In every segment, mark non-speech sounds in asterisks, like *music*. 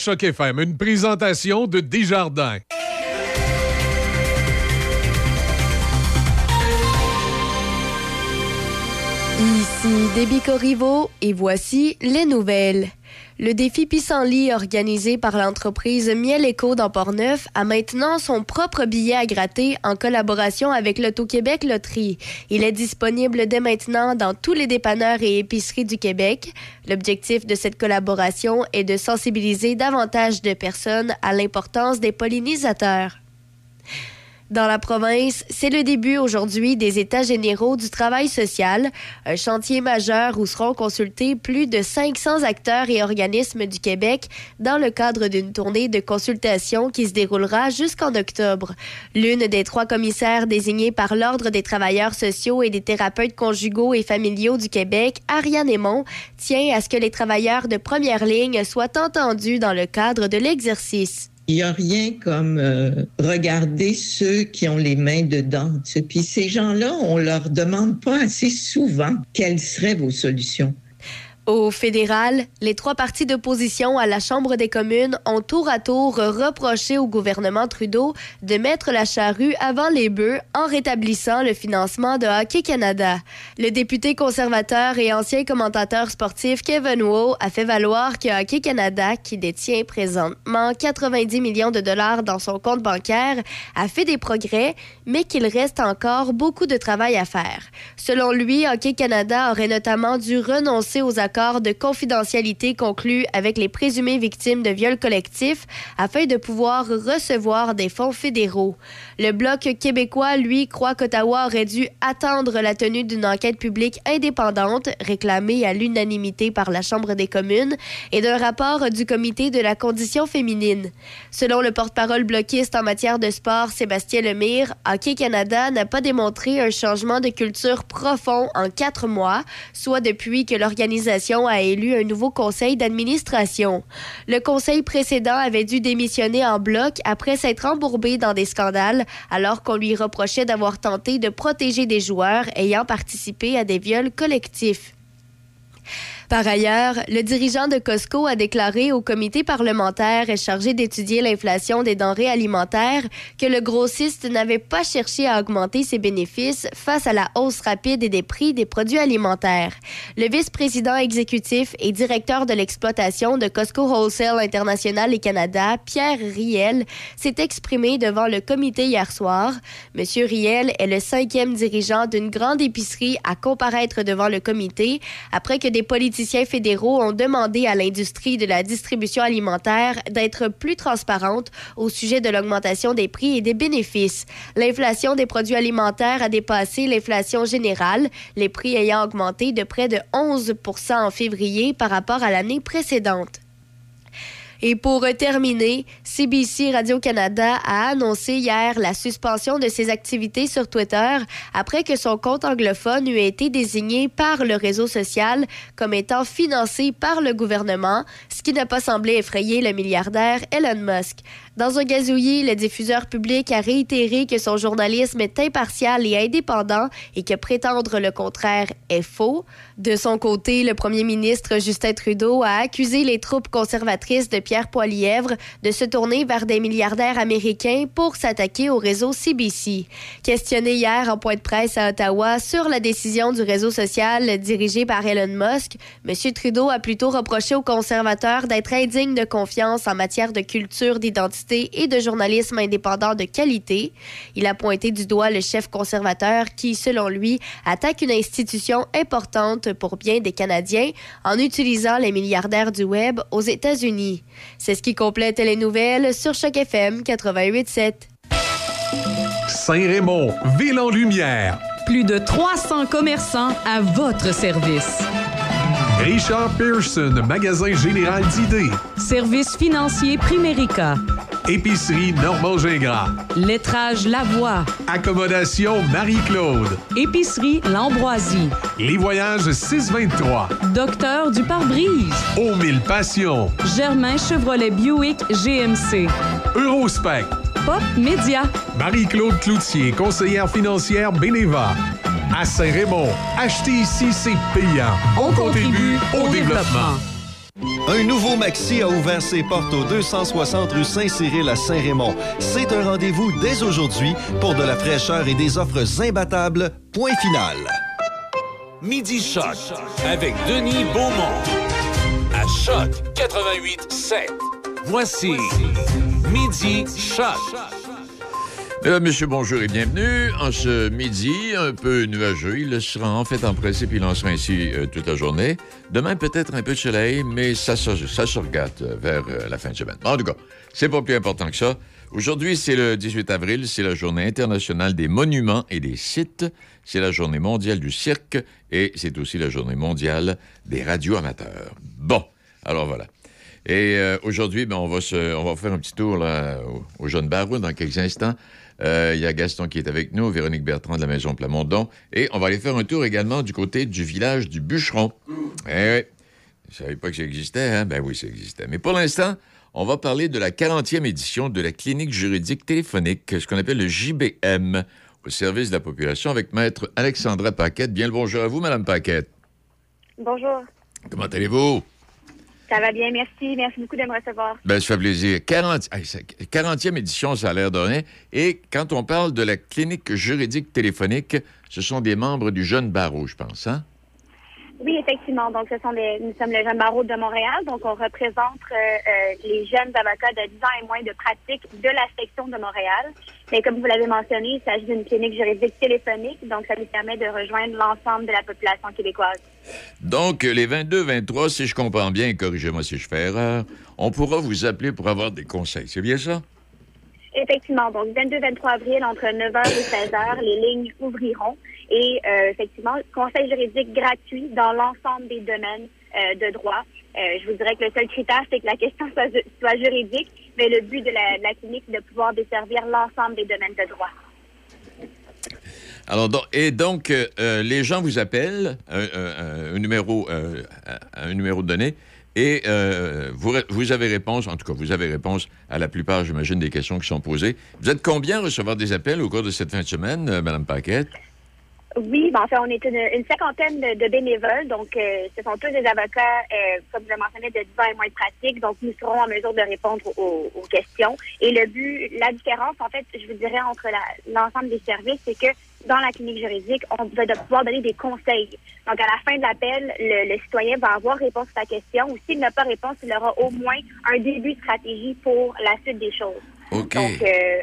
Choc FM, une présentation de Desjardins. Ici Déby Corriveau et voici les nouvelles. Le défi Pissenlit organisé par l'entreprise Miel Éco dans Portneuf a maintenant son propre billet à gratter en collaboration avec l'Auto-Québec Loterie. Il est disponible dès maintenant dans tous les dépanneurs et épiceries du Québec. L'objectif de cette collaboration est de sensibiliser davantage de personnes à l'importance des pollinisateurs. Dans la province, c'est le début aujourd'hui des États généraux du travail social, un chantier majeur où seront consultés plus de 500 acteurs et organismes du Québec dans le cadre d'une tournée de consultation qui se déroulera jusqu'en octobre. L'une des trois commissaires désignés par l'Ordre des travailleurs sociaux et des thérapeutes conjugaux et familiaux du Québec, Ariane Aymon, tient à ce que les travailleurs de première ligne soient entendus dans le cadre de l'exercice. Il n'y a rien comme euh, regarder ceux qui ont les mains dedans. Puis ces gens-là, on leur demande pas assez souvent quelles seraient vos solutions. Au fédéral, les trois partis d'opposition à la Chambre des communes ont tour à tour reproché au gouvernement Trudeau de mettre la charrue avant les bœufs en rétablissant le financement de Hockey Canada. Le député conservateur et ancien commentateur sportif Kevin Wu a fait valoir que Hockey Canada, qui détient présentement 90 millions de dollars dans son compte bancaire, a fait des progrès, mais qu'il reste encore beaucoup de travail à faire. Selon lui, Hockey Canada aurait notamment dû renoncer aux accords de confidentialité conclu avec les présumées victimes de viols collectifs afin de pouvoir recevoir des fonds fédéraux. Le Bloc québécois, lui, croit qu'Ottawa aurait dû attendre la tenue d'une enquête publique indépendante réclamée à l'unanimité par la Chambre des communes et d'un rapport du Comité de la condition féminine. Selon le porte-parole bloquiste en matière de sport, Sébastien Lemire, Hockey Canada n'a pas démontré un changement de culture profond en quatre mois, soit depuis que l'organisation a élu un nouveau conseil d'administration. Le conseil précédent avait dû démissionner en bloc après s'être embourbé dans des scandales, alors qu'on lui reprochait d'avoir tenté de protéger des joueurs ayant participé à des viols collectifs. Par ailleurs, le dirigeant de Costco a déclaré au comité parlementaire chargé d'étudier l'inflation des denrées alimentaires que le grossiste n'avait pas cherché à augmenter ses bénéfices face à la hausse rapide des prix des produits alimentaires. Le vice-président exécutif et directeur de l'exploitation de Costco Wholesale International et Canada, Pierre Riel, s'est exprimé devant le comité hier soir. Monsieur Riel est le cinquième dirigeant d'une grande épicerie à comparaître devant le comité après que des politiciens fédéraux ont demandé à l'industrie de la distribution alimentaire d'être plus transparente au sujet de l'augmentation des prix et des bénéfices. L'inflation des produits alimentaires a dépassé l'inflation générale, les prix ayant augmenté de près de 11 en février par rapport à l'année précédente. Et pour terminer, CBC Radio-Canada a annoncé hier la suspension de ses activités sur Twitter après que son compte anglophone eût été désigné par le réseau social comme étant financé par le gouvernement, ce qui n'a pas semblé effrayer le milliardaire Elon Musk. Dans un gazouillis, le diffuseur public a réitéré que son journalisme est impartial et indépendant et que prétendre le contraire est faux. De son côté, le premier ministre Justin Trudeau a accusé les troupes conservatrices de Pierre Poilièvre de se tourner vers des milliardaires américains pour s'attaquer au réseau CBC. Questionné hier en point de presse à Ottawa sur la décision du réseau social dirigé par Elon Musk, M. Trudeau a plutôt reproché aux conservateurs d'être indignes de confiance en matière de culture d'identité et de journalisme indépendant de qualité. Il a pointé du doigt le chef conservateur qui, selon lui, attaque une institution importante pour bien des Canadiens en utilisant les milliardaires du Web aux États-Unis. C'est ce qui complète les nouvelles sur Choc FM 88.7. Saint-Raymond, ville en lumière. Plus de 300 commerçants à votre service. Richard Pearson, magasin général d'idées. Service financier Primérica. Épicerie Normand Gingras. Lettrage Lavoie. Accommodation Marie-Claude. Épicerie L'Ambroisie. Les voyages 623. Docteur du pare-brise. Au mille passions. Germain Chevrolet Buick GMC. Eurospec. Pop Média. Marie-Claude Cloutier, conseillère financière Beneva. À Saint-Raymond, acheter ici, c'est payant. On, contribue, au, développement. Un nouveau Maxi a ouvert ses portes au 260 rue Saint-Cyril à Saint-Raymond. C'est un rendez-vous dès aujourd'hui pour de la fraîcheur et des offres imbattables. Point final. Midi Choc avec Denis Beaumont. À Choc 88 7. Voici Midi Choc. Mesdames, Messieurs, bonjour et bienvenue. En ce midi, un peu nuageux, il sera en fait en principe, il en sera ainsi euh, toute la journée. Demain, peut-être un peu de soleil, mais ça, ça, se regarde euh, vers euh, la fin de semaine. En tout cas, c'est pas plus important que ça. Aujourd'hui, c'est le 18 avril, c'est la journée internationale des monuments et des sites. C'est la journée mondiale du cirque et c'est aussi la journée mondiale des radioamateurs. Bon, alors voilà. Et aujourd'hui, ben, on, va on va faire un petit tour au, au Jeune Barreau dans quelques instants. Euh, Il y a Gaston qui est avec nous, Véronique Bertrand de la Maison Plamondon. Et on va aller faire un tour également du côté du village du Bûcheron. Eh oui, je savais pas que ça existait, hein? Ben oui, ça existait. Mais pour l'instant, on va parler de la 40e édition de la clinique juridique téléphonique, ce qu'on appelle le JBM, au service de la population, avec Maître Alexandra Paquette. Bien le bonjour à vous, Madame Paquette. Bonjour. Comment allez-vous? Ça va bien, merci. Merci beaucoup de me recevoir. Ben, ça fait plaisir. 40, hey, ça- 40e édition, ça a l'air de rien. Et quand on parle de la clinique juridique téléphonique, ce sont des membres du jeune barreau, je pense, hein? Oui, effectivement. Donc, ce sont les, nous sommes le Jeune Barreau de Montréal. Donc, on représente euh, euh, les jeunes avocats de 10 ans et moins de pratique de la section de Montréal. Mais comme vous l'avez mentionné, il s'agit d'une clinique juridique téléphonique. Donc, ça nous permet de rejoindre l'ensemble de la population québécoise. Donc, les 22, 23, si je comprends bien, corrigez-moi si je fais erreur, on pourra vous appeler pour avoir des conseils. C'est bien ça? Effectivement, donc 22-23 avril, entre 9h et 16h, les lignes ouvriront. Et euh, effectivement, conseil juridique gratuit dans l'ensemble des domaines euh, de droit. Euh, je vous dirais que le seul critère, c'est que la question soit, ju- soit juridique, mais le but de la, de la clinique, c'est de pouvoir desservir l'ensemble des domaines de droit. Alors, et donc, euh, euh, les gens vous appellent, un, numéro, euh, un numéro donné, et vous, vous avez réponse, en tout cas, vous avez réponse à la plupart, j'imagine, des questions qui sont posées. Vous êtes combien à recevoir des appels au cours de cette fin de semaine, Madame Paquette? Oui, ben, en fait, on est une, cinquantaine de, bénévoles. Donc, ce sont tous des avocats, comme je le mentionnais, de 10 ans et moins de pratique. Donc, nous serons en mesure de répondre aux, questions. Et le but, la différence, en fait, je vous dirais, entre l'ensemble des services, c'est que dans la clinique juridique, on va de- pouvoir donner des conseils. Donc, à la fin de l'appel, le, le citoyen va avoir réponse à sa question. Ou s'il n'a pas réponse, il aura au moins un début de stratégie pour la suite des choses. OK. Donc, euh,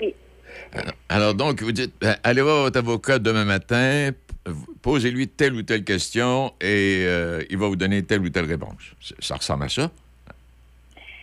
oui. Alors, alors, donc, vous dites, euh, allez voir votre avocat demain matin, posez-lui telle ou telle question et euh, il va vous donner telle ou telle réponse. Ça ressemble à ça?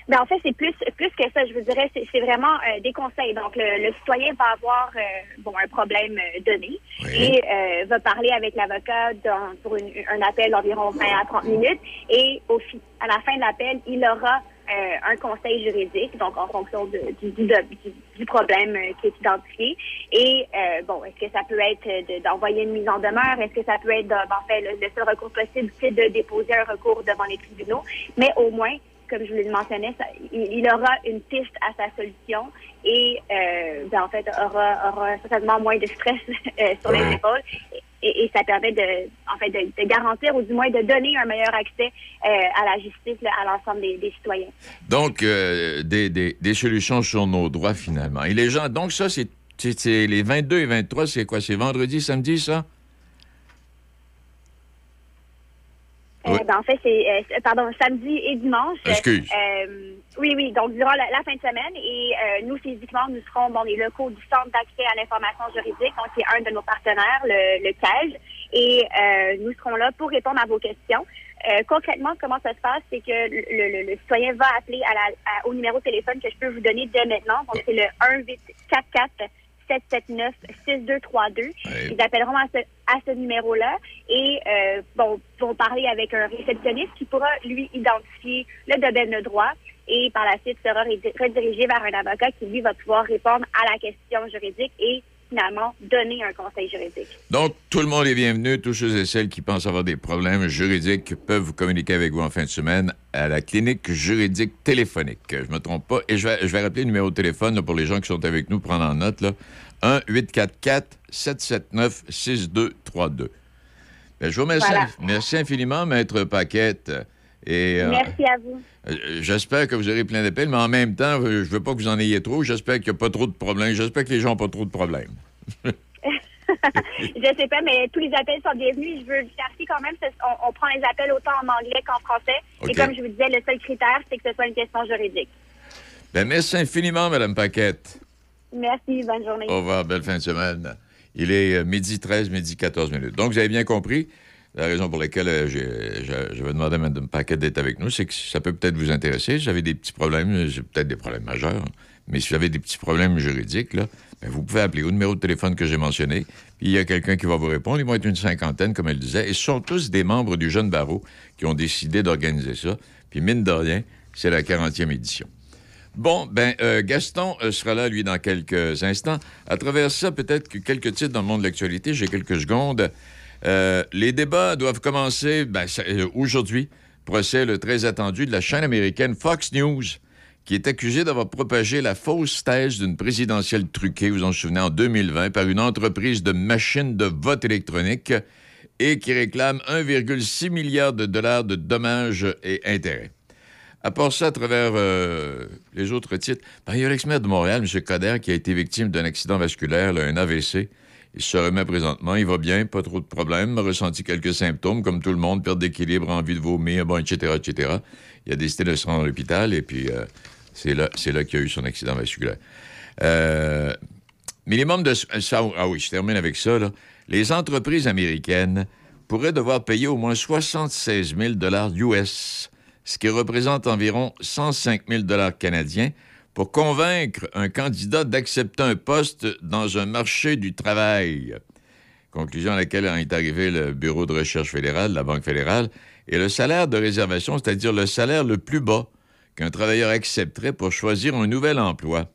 Ben, en fait, c'est plus plus que ça. Je vous dirais, c'est c'est vraiment euh, des conseils. Donc, le, le citoyen va avoir euh, bon un problème euh, donné Oui. et euh, va parler avec l'avocat dans- pour une- un appel d'environ 20 à 30 minutes. Et au fi- à la fin de l'appel, il aura euh, un conseil juridique, donc en fonction de- du, du, du- du problème qui est identifié. Et euh, bon, est-ce que ça peut être de- d'envoyer une mise en demeure? Est-ce que ça peut être, en fait, le, le seul recours possible, c'est de déposer un recours devant les tribunaux? Mais au moins, comme je vous le mentionnais, ça- il, il aura une piste à sa solution et euh, ben, en fait aura, aura certainement moins de stress *laughs* euh, sur les épaules et, et ça permet de en fait de, de garantir ou du moins de donner un meilleur accès euh, à la justice là, à l'ensemble des, des citoyens. Donc, des, des- des solutions sur nos droits, finalement. Et les gens, donc ça, c'est les 22 et 23, c'est quoi? C'est vendredi, samedi, ça? Oui. ben, en fait, c'est euh, c'est- pardon samedi et dimanche. Excuse. Euh, oui, oui. Donc durant la, la fin de semaine et euh, nous physiquement, nous serons dans les locaux du Centre d'accès à l'information juridique, donc qui est un de nos partenaires, le, le CAGE, et euh, nous serons là pour répondre à vos questions. Euh, concrètement, comment ça se passe, c'est que le, le- le citoyen va appeler à la, à- au numéro de téléphone que je peux vous donner dès maintenant. Donc c'est le 1844 779 6232. Ouais. Ils appelleront à ce, à ce numéro-là et euh, bon, vont parler avec un réceptionniste qui pourra lui identifier le domaine de droit et par la suite sera redi- redirigé vers un avocat qui lui va pouvoir répondre à la question juridique et finalement donner un conseil juridique. Donc, tout le monde est bienvenu. Tous ceux et celles qui pensent avoir des problèmes juridiques peuvent vous communiquer avec vous en fin de semaine à la clinique juridique téléphonique. Je me trompe pas. Et je vais, je vais rappeler le numéro de téléphone là, pour les gens qui sont avec nous, prendre en note. Là. 1-844-779-6232. Ben, je vous remercie. Voilà. Merci infiniment, Maître Paquette. Et, euh, Merci à vous. euh, J'espère que vous aurez plein d'appels, mais en même temps, je veux pas que vous en ayez trop. J'espère qu'il n'y a pas trop de problèmes. J'espère que les gens n'ont pas trop de problèmes. *laughs* Je sais pas, mais tous les appels sont bienvenus. Je veux le clarifier quand même. On, on prend les appels autant en anglais qu'en français. Et comme je vous disais, le seul critère, c'est que ce soit une question juridique. Ben, merci infiniment, Mme Paquette. Merci, bonne journée. Au revoir, belle fin de semaine. Il est euh, midi 13, midi 14 minutes. Donc, vous avez bien compris. La raison pour laquelle euh, j'avais demandé à Mme Paquette d'être avec nous, c'est que ça peut peut-être vous intéresser. Si vous avez des petits problèmes, j'ai peut-être des problèmes majeurs, mais si vous avez des petits problèmes juridiques, là, ben, vous pouvez appeler au numéro de téléphone que j'ai mentionné. Puis il y a quelqu'un qui va vous répondre. Ils vont être une cinquantaine, comme elle disait. Et ce sont tous des membres du Jeune Barreau qui ont décidé d'organiser ça. Puis mine de rien, c'est la 40e édition. Bon, ben euh, Gaston euh, sera là, lui, dans quelques instants. À travers ça, peut-être que quelques titres dans le monde de l'actualité. J'ai quelques secondes. Euh, les débats doivent commencer ben, euh, aujourd'hui. Procès le très attendu de la chaîne américaine Fox News, qui est accusée d'avoir propagé la fausse thèse d'une présidentielle truquée, vous en souvenez, en 2020, par une entreprise de machines de vote électronique et qui réclame 1,6 milliard de dollars de dommages et intérêts. À part ça, à travers euh, les autres titres, il y a l'ex-maire de Montréal, M. Coder, qui a été victime d'un accident vasculaire, un AVC. Il se remet présentement, il va bien, pas trop de problèmes, a ressenti quelques symptômes, comme tout le monde, perte d'équilibre, envie de vomir, bon, etc., etc. Il a décidé de se rendre à l'hôpital, et puis euh, c'est là, là qu'il a eu son accident vasculaire. Euh, minimum de... ça- ah oui, je termine avec ça. Les entreprises américaines pourraient devoir payer au moins 76 000 US, ce qui représente environ 105 000 canadiens, pour convaincre un candidat d'accepter un poste dans un marché du travail. Conclusion à laquelle est arrivé le Bureau de recherche fédérale, la Banque fédérale, et le salaire de réservation, c'est-à-dire le salaire le plus bas qu'un travailleur accepterait pour choisir un nouvel emploi.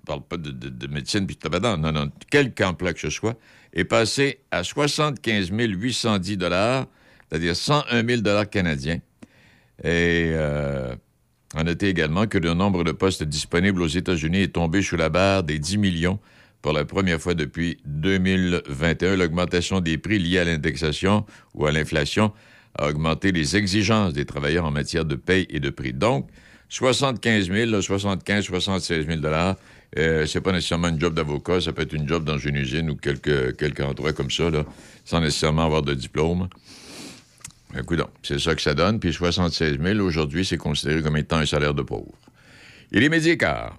Je parle pas de, de- de médecine puis de tabac, non, non, quelque emploi que ce soit, est passé à 75 810 c'est-à-dire 101 000 canadiens. Et euh, à noter également que le nombre de postes disponibles aux États-Unis est tombé sous la barre des 10 millions pour la première fois depuis 2021. L'augmentation des prix liés à l'indexation ou à l'inflation a augmenté les exigences des travailleurs en matière de paye et de prix. Donc, 75 000, là, 75, 76 000 dollars, euh, c'est pas nécessairement une job d'avocat, ça peut être une job dans une usine ou quelque, quelque endroit comme ça, là, sans nécessairement avoir de diplôme. Écoute, c'est ça que ça donne. Puis 76 000, aujourd'hui, c'est considéré comme étant un salaire de pauvre. Il est midi et quart.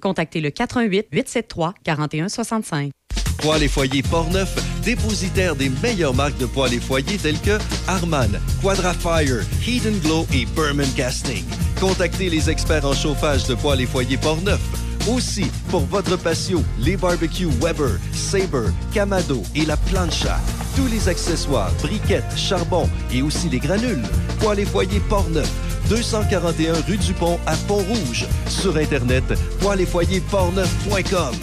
contactez le 88 873 4165. Poêles et foyers Portneuf, dépositaire des meilleures marques de poêles et foyers telles que Harman, Quadrafire, and Glow et Berman Casting. Contactez les experts en chauffage de poêles et foyers Portneuf. Aussi, pour votre patio, les barbecues Weber, Sabre, Camado et la plancha. Tous les accessoires, briquettes, charbon et aussi les granules. Poêles et foyers Portneuf, 241 rue du Pont à Pont-Rouge. Sur Internet, poêles et foyers portneuf.com.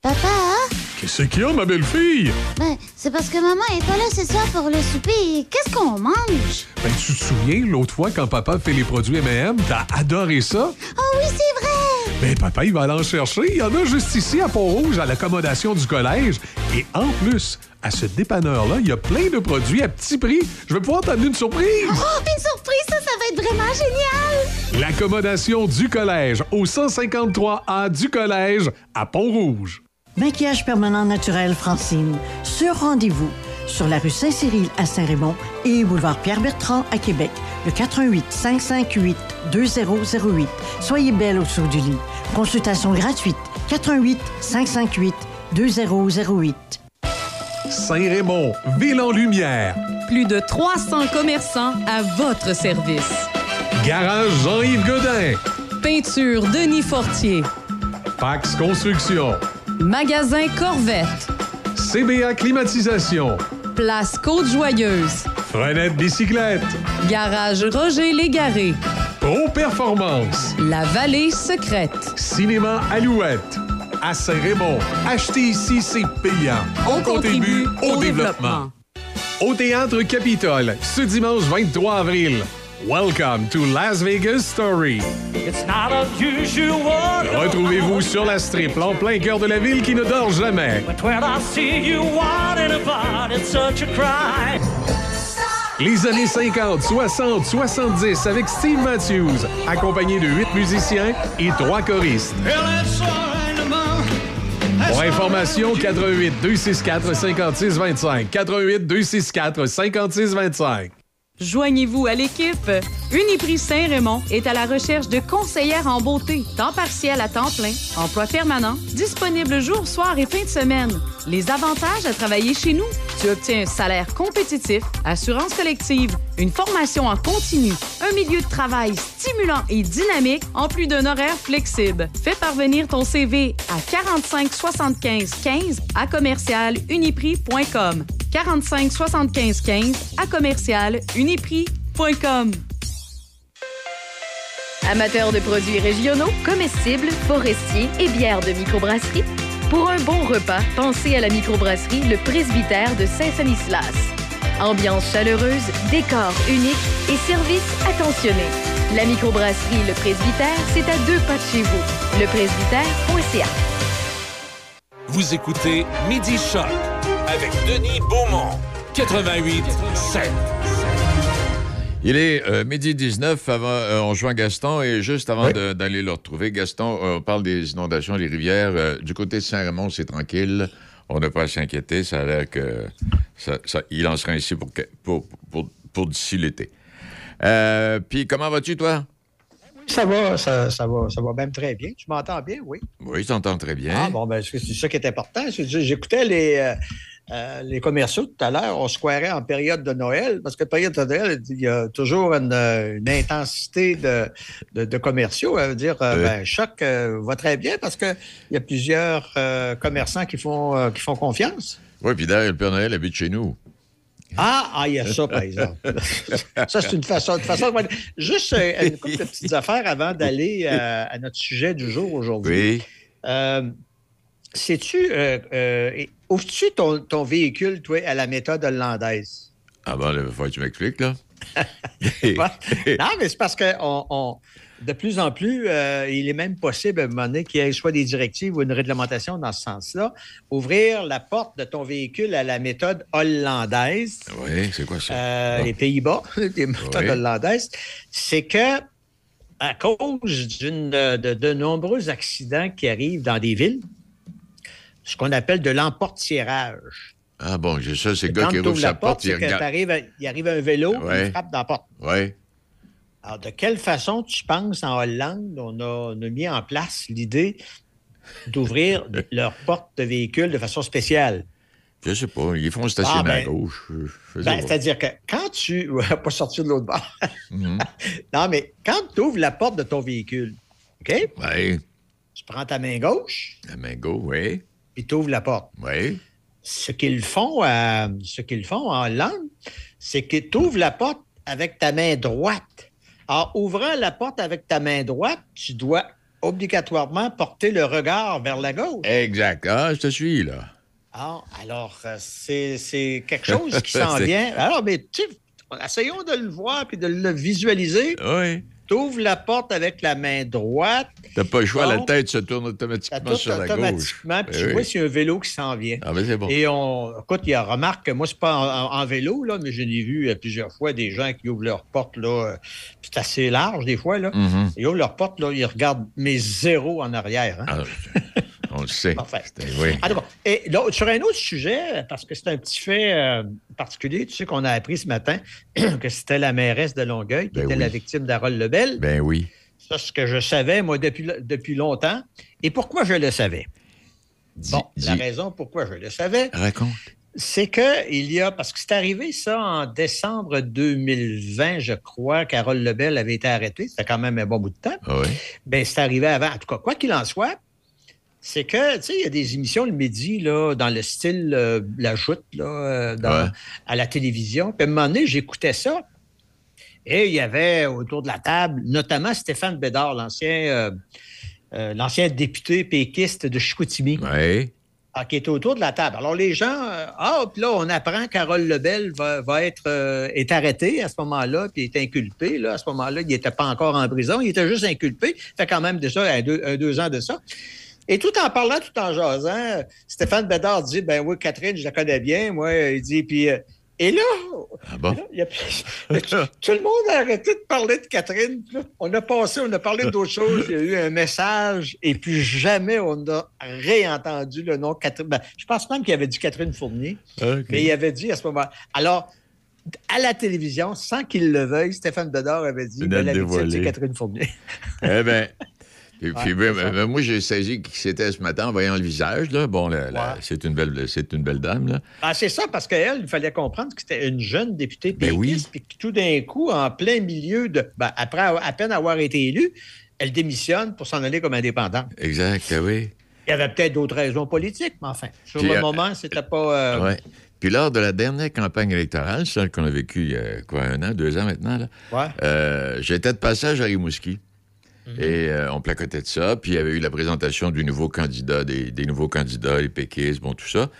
Papa, Qu'est-ce qu'il y a, ma belle-fille? ben, c'est parce que maman est pas là ce soir pour le souper. Qu'est-ce qu'on mange? Ben, tu te souviens, l'autre fois, quand papa fait les produits M&M, t'as adoré ça? Oh oui, c'est vrai! Ben, papa, il va aller en chercher. Il y en a juste ici, à Pont-Rouge, à l'accommodation du collège. Et en plus, à ce dépanneur-là, il y a plein de produits à petit prix. Je vais pouvoir t'amener une surprise! Oh, une surprise, ça, ça va être vraiment génial! L'accommodation du collège au 153A du collège à Pont-Rouge. Maquillage permanent naturel Francine. Sur rendez-vous. sur la rue Saint-Cyril à Saint-Raymond et boulevard Pierre-Bertrand à Québec. Le 88 558 2008. Soyez belle autour du lit. Consultation gratuite. 88 558 2008. Saint-Raymond, ville en lumière. Plus de 300 commerçants à votre service. Garage Jean-Yves Godin. Peinture Denis Fortier. Pax Construction. Magasin Corvette. CBA Climatisation. Place Côte-Joyeuse. Frenette Bicyclette. Garage Roger Légaré. Pro Performance. La Vallée Secrète. Cinéma Alouette. À Saint-Raymond. Acheter ici, c'est payant. On contribue au développement. Au Théâtre Capitole, ce dimanche 23 avril. Welcome to Las Vegas Story. Retrouvez-vous sur la strip, en plein cœur de la ville qui ne dort jamais. Les années 50, 60, 70 avec Steve Matthews, accompagné de huit musiciens et trois choristes. Pour information, 88 264 56 25. 88 264 56 25. Joignez-vous à l'équipe. Uniprix Saint-Raymond est à la recherche de conseillères en beauté, temps partiel à temps plein, emploi permanent, disponible jour, soir et fin de semaine. Les avantages à travailler chez nous, tu obtiens un salaire compétitif, assurance collective, une formation en continu, un milieu de travail stimulant et dynamique, en plus d'un horaire flexible. Fais parvenir ton CV à 45 75 15 à commercial uniprix.com. 45 75 15 à commercial uniprix.com. Amateurs de produits régionaux, comestibles, forestiers et bières de microbrasserie, pour un bon repas, pensez à la microbrasserie Le Presbytère de Saint-Sanislas. Ambiance chaleureuse, décor unique et service attentionné. La microbrasserie Le Presbytère, c'est à deux pas de chez vous. Lepresbytère.ca. Vous écoutez Midi Choc avec Denis Beaumont. 88 7. Il est euh, midi 19, avant, euh, on joint Gaston, et juste avant Oui. d'aller le retrouver, Gaston, euh, on parle des inondations, des rivières. Euh, du côté de Saint-Raymond, c'est tranquille. On n'a pas à s'inquiéter. Ça a l'air que ça, ça- il en sera ainsi pour, que- pour, pour, pour d'ici l'été. Euh, Puis comment vas-tu, toi? Ça va, ça, ça va, ça va même très bien. Tu m'entends bien, oui? Oui, je t'entends très bien. Ah bon, ben c'est ça qui est important. J'écoutais les, euh, euh, les commerciaux tout à l'heure. On se croirait en période de Noël, parce que période de Noël, il y a toujours une, euh, une intensité de, de, de commerciaux. Ça veut dire, euh, Oui. ben, Choc euh, va très bien parce qu'il y a plusieurs euh, commerçants qui font, euh, qui font confiance. Oui, puis d'ailleurs, le Père Noël habite chez nous. Ah, ah, il y a ça, par exemple. *laughs* ça, c'est une façon. de façon Juste euh, une couple de petites affaires avant d'aller euh, à notre sujet du jour aujourd'hui. Oui. Euh, Sais-tu, euh, euh, ouvres-tu ton, ton véhicule, toi, à la méthode hollandaise? Ah bon, il faut que tu m'expliques, là. *laughs* *laughs* non, mais c'est parce que on, on- de plus en plus, euh, il est même possible à un moment donné qu'il y ait soit des directives ou une réglementation dans ce sens-là. Ouvrir la porte de ton véhicule à la méthode hollandaise. Oui, c'est quoi ça? Euh, Ah. les Pays-Bas, *laughs* les méthodes Oui. hollandaises, c'est que à cause d'une- de, de nombreux accidents qui arrivent dans des villes, ce qu'on appelle de l'emportiérage. Ah bon, j'ai ça, c'est le gars qui ouvres sa la porte, porte, il regarde. arrive un vélo, Ouais. il frappe dans la porte. Oui. Alors, de quelle façon tu penses en Hollande, on a, on a mis en place l'idée d'ouvrir *laughs* leur porte de véhicule de façon spéciale? Je sais pas, ils font stationner Ah, ben- à gauche. Je sais Ben. C'est-à-dire que quand tu. *laughs* Pas sortir de l'autre bord. Mhm. *laughs* non, mais quand tu ouvres la porte de ton véhicule, OK? Oui. Tu prends ta main gauche, La main gauche, oui. puis tu ouvres la porte. Oui. Ce qu'ils font, à- ce qu'ils font en Hollande, c'est que tu ouvres la porte avec ta main droite. En ouvrant la porte avec ta main droite, tu dois obligatoirement porter le regard vers la gauche. Exact. Ah, je te suis, là. Ah, alors, euh, c'est quelque chose qui s'en *laughs* vient. Alors, mais tu sais, essayons de le voir puis de le visualiser. Oui. Tu ouvres la porte avec la main droite. T'as pas le choix, la tête se tourne automatiquement sur la gauche. automatiquement, puis tu Oui, vois s'il y a un vélo qui s'en vient. Ah, ben c'est bon. Et on, écoute, il y a remarque que moi, c'est pas en, en- en vélo, là, mais je l'ai vu euh, plusieurs fois des gens qui ouvrent leur porte, là, euh, c'est assez large des fois, là. Mhm. Ils ouvrent leur porte, là, ils regardent mes zéros en arrière. hein. Ah, *laughs* le sait. Parfait. Oui. Ah. Et sur un autre sujet, parce que c'est un petit fait euh, particulier, tu sais qu'on a appris ce matin *clears throat* que c'était la mairesse de Longueuil qui Ben était oui. la victime d'Harold Lebel. Ben oui. Ça, c'est ce que je savais, moi, depuis, depuis longtemps. Et pourquoi je le savais? bon, la raison pourquoi je le savais, Raconte. c'est que il y a, parce que c'est arrivé ça en décembre 2020, je crois, qu'Harold Lebel avait été arrêté. C'était quand même un bon bout de temps. Ah oui. Ben, c'est arrivé avant. En tout cas, quoi qu'il en soit, c'est que, tu sais, il y a des émissions le midi, là, dans le style euh, La Joute, là, euh, dans- Ouais. à la télévision. Puis à un moment donné, j'écoutais ça. Et il y avait autour de la table, notamment Stéphane Bédard, l'ancien euh, l'ancien député péquiste de Chicoutimi. Ah, qui était autour de la table. Alors, les gens, ah, puis là, on apprend qu'Harold Lebel va, va être est arrêté à ce moment-là, puis est inculpé. Là, à ce moment-là, il n'était pas encore en prison, il était juste inculpé. Ça fait quand même déjà un deux, un, deux ans de ça. Et tout en parlant, tout en jasant, Stéphane Bédard dit Ben oui, Catherine, je la connais bien. Moi, il dit, puis. euh, et là, Ah bon? y a- *laughs* tout le monde a arrêté de parler de Catherine. On a passé, on a parlé d'autres choses. Il y a eu un message et puis jamais on a réentendu le nom Catherine. Ben, je pense même qu'il avait dit Catherine Fournier, OK. mais il avait dit à ce moment. Alors, à la télévision, sans qu'il le veuille, Stéphane Bedard avait dit ben, la c'est. Catherine Fournier. Eh bien. *laughs* Puis, Ouais, puis, ben, ben, moi, j'ai saisi qui c'était ce matin en voyant le visage. Là. Bon, Ouais. c'est une belle, c'est une belle dame. Là. Ah, c'est ça, parce qu'elle, il fallait comprendre que c'était une jeune députée Ben oui. puis que tout d'un coup, en plein milieu de. ben, après à peine avoir été élue, elle démissionne pour s'en aller comme indépendante. Exact, ah oui. Il y avait peut-être d'autres raisons politiques, mais enfin, sur Puis, le euh, moment, c'était pas. euh, Ouais. Puis lors de la dernière campagne électorale, celle qu'on a vécue il y a quoi, un an, deux ans maintenant, là, euh, j'étais de passage à Rimouski. Mhm. Et euh, on placotait de ça. Puis il y avait eu la présentation du nouveau candidat, des, des nouveaux candidats, les péquistes, bon, tout ça.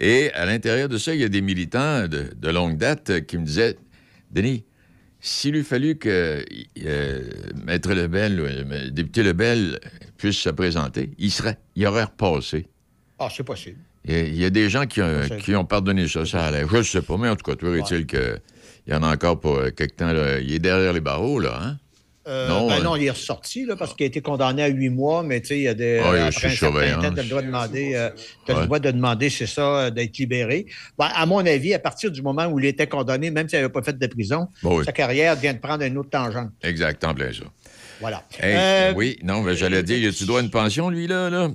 Et à l'intérieur de ça, il y a des militants de, de longue date qui me disaient Denis, s'il eût fallu que euh, Maître Lebel, euh, le député Lebel puisse se présenter, il serait, il aurait repassé. Ah, c'est possible. Il y, a, il y a des gens qui ont, Possible. qui ont pardonné ça, ça allait. Je ne sais pas, mais en tout cas, toujours est-il qu'il y en a encore pour quelque temps. là. Il est derrière les barreaux, là, hein? Euh, Non, ben euh, non, il est ressorti là, parce qu'il a été condamné à huit mois, mais tu sais, il y a des. Ah, certain surveillance. temps, tu as le droit de demander, euh, t'as Ouais. le droit de demander, c'est ça, d'être libéré. Ben, à mon avis, à partir du moment où il était condamné, même s'il n'avait pas fait de prison, Bon, oui. sa carrière vient de prendre une autre tangente. Exact, en plein ça. Voilà. Hey, Euh, oui, non, mais j'allais dire, tu dois une pension, lui, là? là?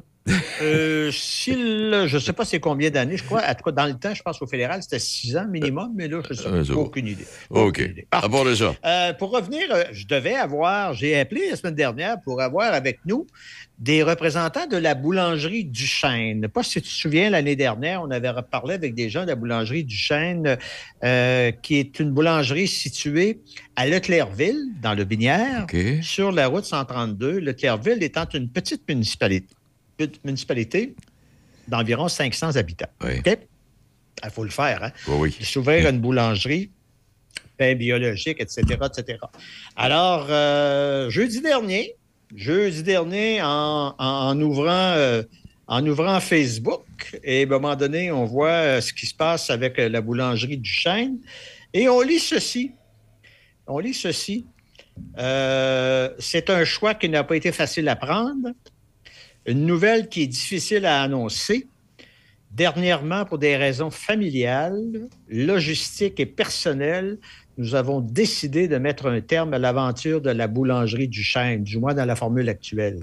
Euh, je ne sais pas c'est combien d'années, je crois. En tout cas, dans le temps, je pense au fédéral, c'était six ans minimum, mais là, je sais Euh, aucune idée. OK. À part de ça. Euh, pour revenir, je devais avoir, j'ai appelé la semaine dernière pour avoir avec nous des représentants de la boulangerie Duchesne. Pas si tu te souviens, l'année dernière, on avait parlé avec des gens de la boulangerie Duchesne, euh, qui est une boulangerie située à Leclercville, dans le Binière, sur la route 132. Leclercville étant une petite municipalité, municipalité d'environ 500 habitants. OK? Il faut le faire. Hein? Oui, S'ouvrir une boulangerie, pain biologique, etc., etc. Alors, euh, jeudi dernier, jeudi dernier, en, en- en ouvrant, euh, en ouvrant Facebook, et à un moment donné, on voit euh, ce qui se passe avec la boulangerie du Chêne, et on lit ceci. On lit ceci. Euh, c'est un choix qui n'a pas été facile à prendre. Une nouvelle qui est difficile à annoncer. Dernièrement, pour des raisons familiales, logistiques et personnelles, nous avons décidé de mettre un terme à l'aventure de la boulangerie du Chêne, du moins dans la formule actuelle.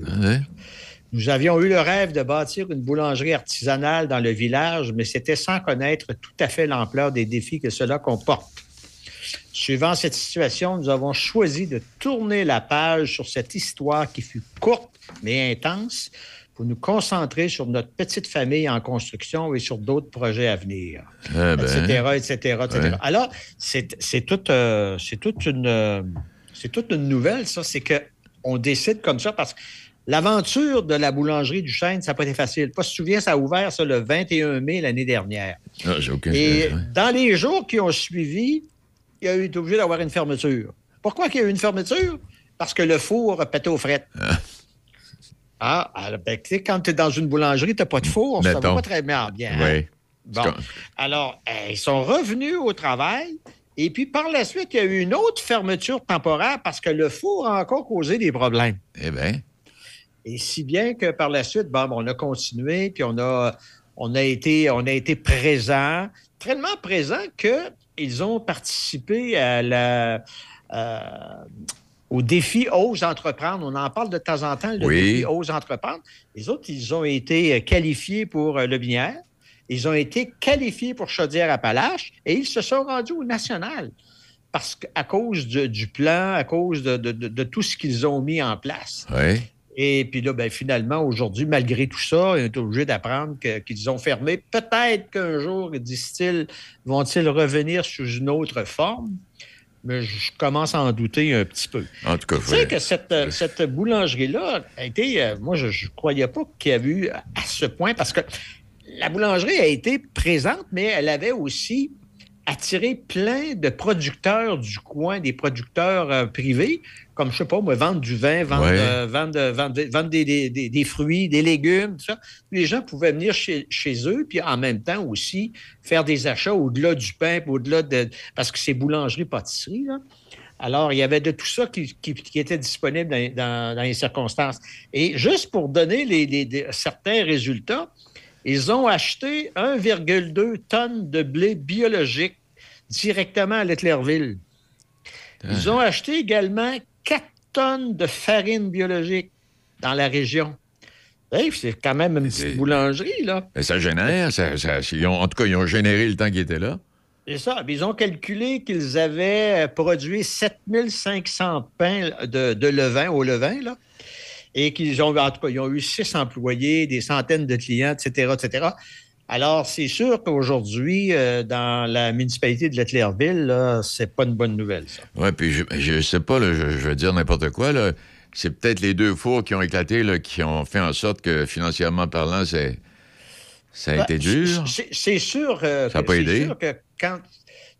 Nous avions eu le rêve de bâtir une boulangerie artisanale dans le village, mais c'était sans connaître tout à fait l'ampleur des défis que cela comporte. Suivant cette situation, nous avons choisi de tourner la page sur cette histoire qui fut courte mais intense pour nous concentrer sur notre petite famille en construction et sur d'autres projets à venir, Eh ben, etc., etc., etc. ouais. Alors, c'est toute, euh, toute, une, euh, toute une nouvelle, ça. C'est qu'on décide comme ça parce que l'aventure de la boulangerie du Chêne, ça n'a pas été facile. Pas se souviens, ça a ouvert ça, le 21 mai l'année dernière. Ah, aucun Et ouais. dans les jours qui ont suivi, il a été obligé d'avoir une fermeture. Pourquoi qu'il y a eu une fermeture? Parce que le four a pété aux frettes. Ah, alors, ben, tu sais, quand tu es dans une boulangerie, tu n'as pas de four, ça va Mettons. pas très bien. bien hein? Oui. Bon. Alors, euh, ils sont revenus au travail. Et puis, par la suite, il y a eu une autre fermeture temporaire parce que le four a encore causé des problèmes. Eh bien. Et si bien que par la suite, bon, on a continué, puis on a, on a été, on a été présent, tellement présent qu'ils ont participé à la, euh, au défi Ose entreprendre. On en parle de temps en temps, le Oui. défi Ose entreprendre. Les autres, ils ont été qualifiés pour euh, le binaire. Ils ont été qualifiés pour Chaudière-Appalaches et ils se sont rendus au national parce qu'à cause de- du plan, à cause de- de tout ce qu'ils ont mis en place. Oui. Et puis là, ben, finalement, aujourd'hui, malgré tout ça, ils ont été obligés d'apprendre qu'ils ont fermé. Peut-être qu'un jour, disent-ils, vont-ils revenir sous une autre forme? Mais je commence à en douter un petit peu. En tout cas, Tu sais que cette, euh, cette boulangerie-là a été, euh, moi, je ne croyais pas qu'il y avait eu à ce point, parce que la boulangerie a été présente, mais elle avait aussi attiré plein de producteurs du coin, des producteurs euh, privés, comme, je sais pas, moi, vendre du vin, vendre, Ouais. euh, vendre, euh, vendre- vendre des, des- des- des fruits, des légumes, tout ça. Les gens pouvaient venir chez, chez eux, puis en même temps aussi faire des achats au-delà du pain, au-delà de... Parce que c'est boulangerie-pâtisserie, là. Alors, il y avait de tout ça qui, qui- qui était disponible dans, dans- dans les circonstances. Et juste pour donner les, les- des- certains résultats, ils ont acheté 1,2 tonnes de blé biologique directement à Leclerville. Ils ont acheté également 4 tonnes de farine biologique dans la région. Hey, c'est quand même une petite boulangerie, là. Mais ça génère. Ça, ça- ils ont- en tout cas, ils ont généré le temps qu'ils étaient là. C'est ça. Ils ont calculé qu'ils avaient produit 7500 pains de, de levain au levain, là, et qu'ils ont, en tout cas, ils ont eu six employés, des centaines de clients, etc., etc. Alors, c'est sûr qu'aujourd'hui, euh, dans la municipalité de Leclerville, là, c'est pas une bonne nouvelle, ça. Oui, puis je, je sais pas, là, je, je veux dire n'importe quoi. là. C'est peut-être les deux fours qui ont éclaté, là, qui ont fait en sorte que, financièrement parlant, c'est, ça a Ben, été dur. c'est- sûr, euh, Ça a pas c'est aidé. sûr que quand.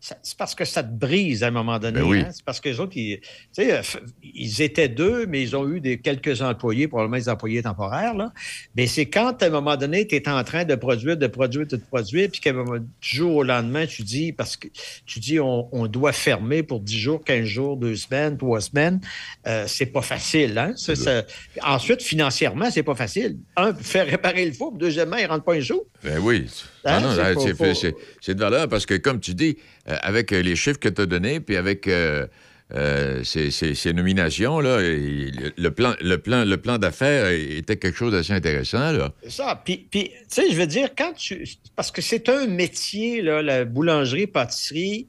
C'est parce que ça te brise à un moment donné. Ben oui. hein. C'est parce que les autres, ils, euh, ils étaient deux, mais ils ont eu des, quelques employés, probablement des employés temporaires. Là. Mais c'est quand, à un moment donné, tu es en train de produire, de produire, de produire, puis qu'à un moment- du jour au lendemain, tu dis, parce que tu dis, on, on doit fermer pour 10 jours, 15 jours, 2 semaines, 3 semaines. Euh, c'est pas facile. Hein? Ça, ça- Ensuite, financièrement, c'est pas facile. Un, faire réparer le four, puis deuxièmement, il rentre pas un jour. Ben oui. Hein, Non, non, c'est là, pas- c'est, pas- c'est- c'est de valeur parce que, comme tu dis, euh, avec euh, les chiffres que tu as donnés, puis avec euh, euh, ces, ces- ces nominations, là, et le, plan, le, plan, le plan d'affaires était quelque chose d'assez intéressant. Là. C'est ça. Puis, puis, tu sais, je veux dire, quand tu. Parce que c'est un métier, là, la boulangerie-pâtisserie,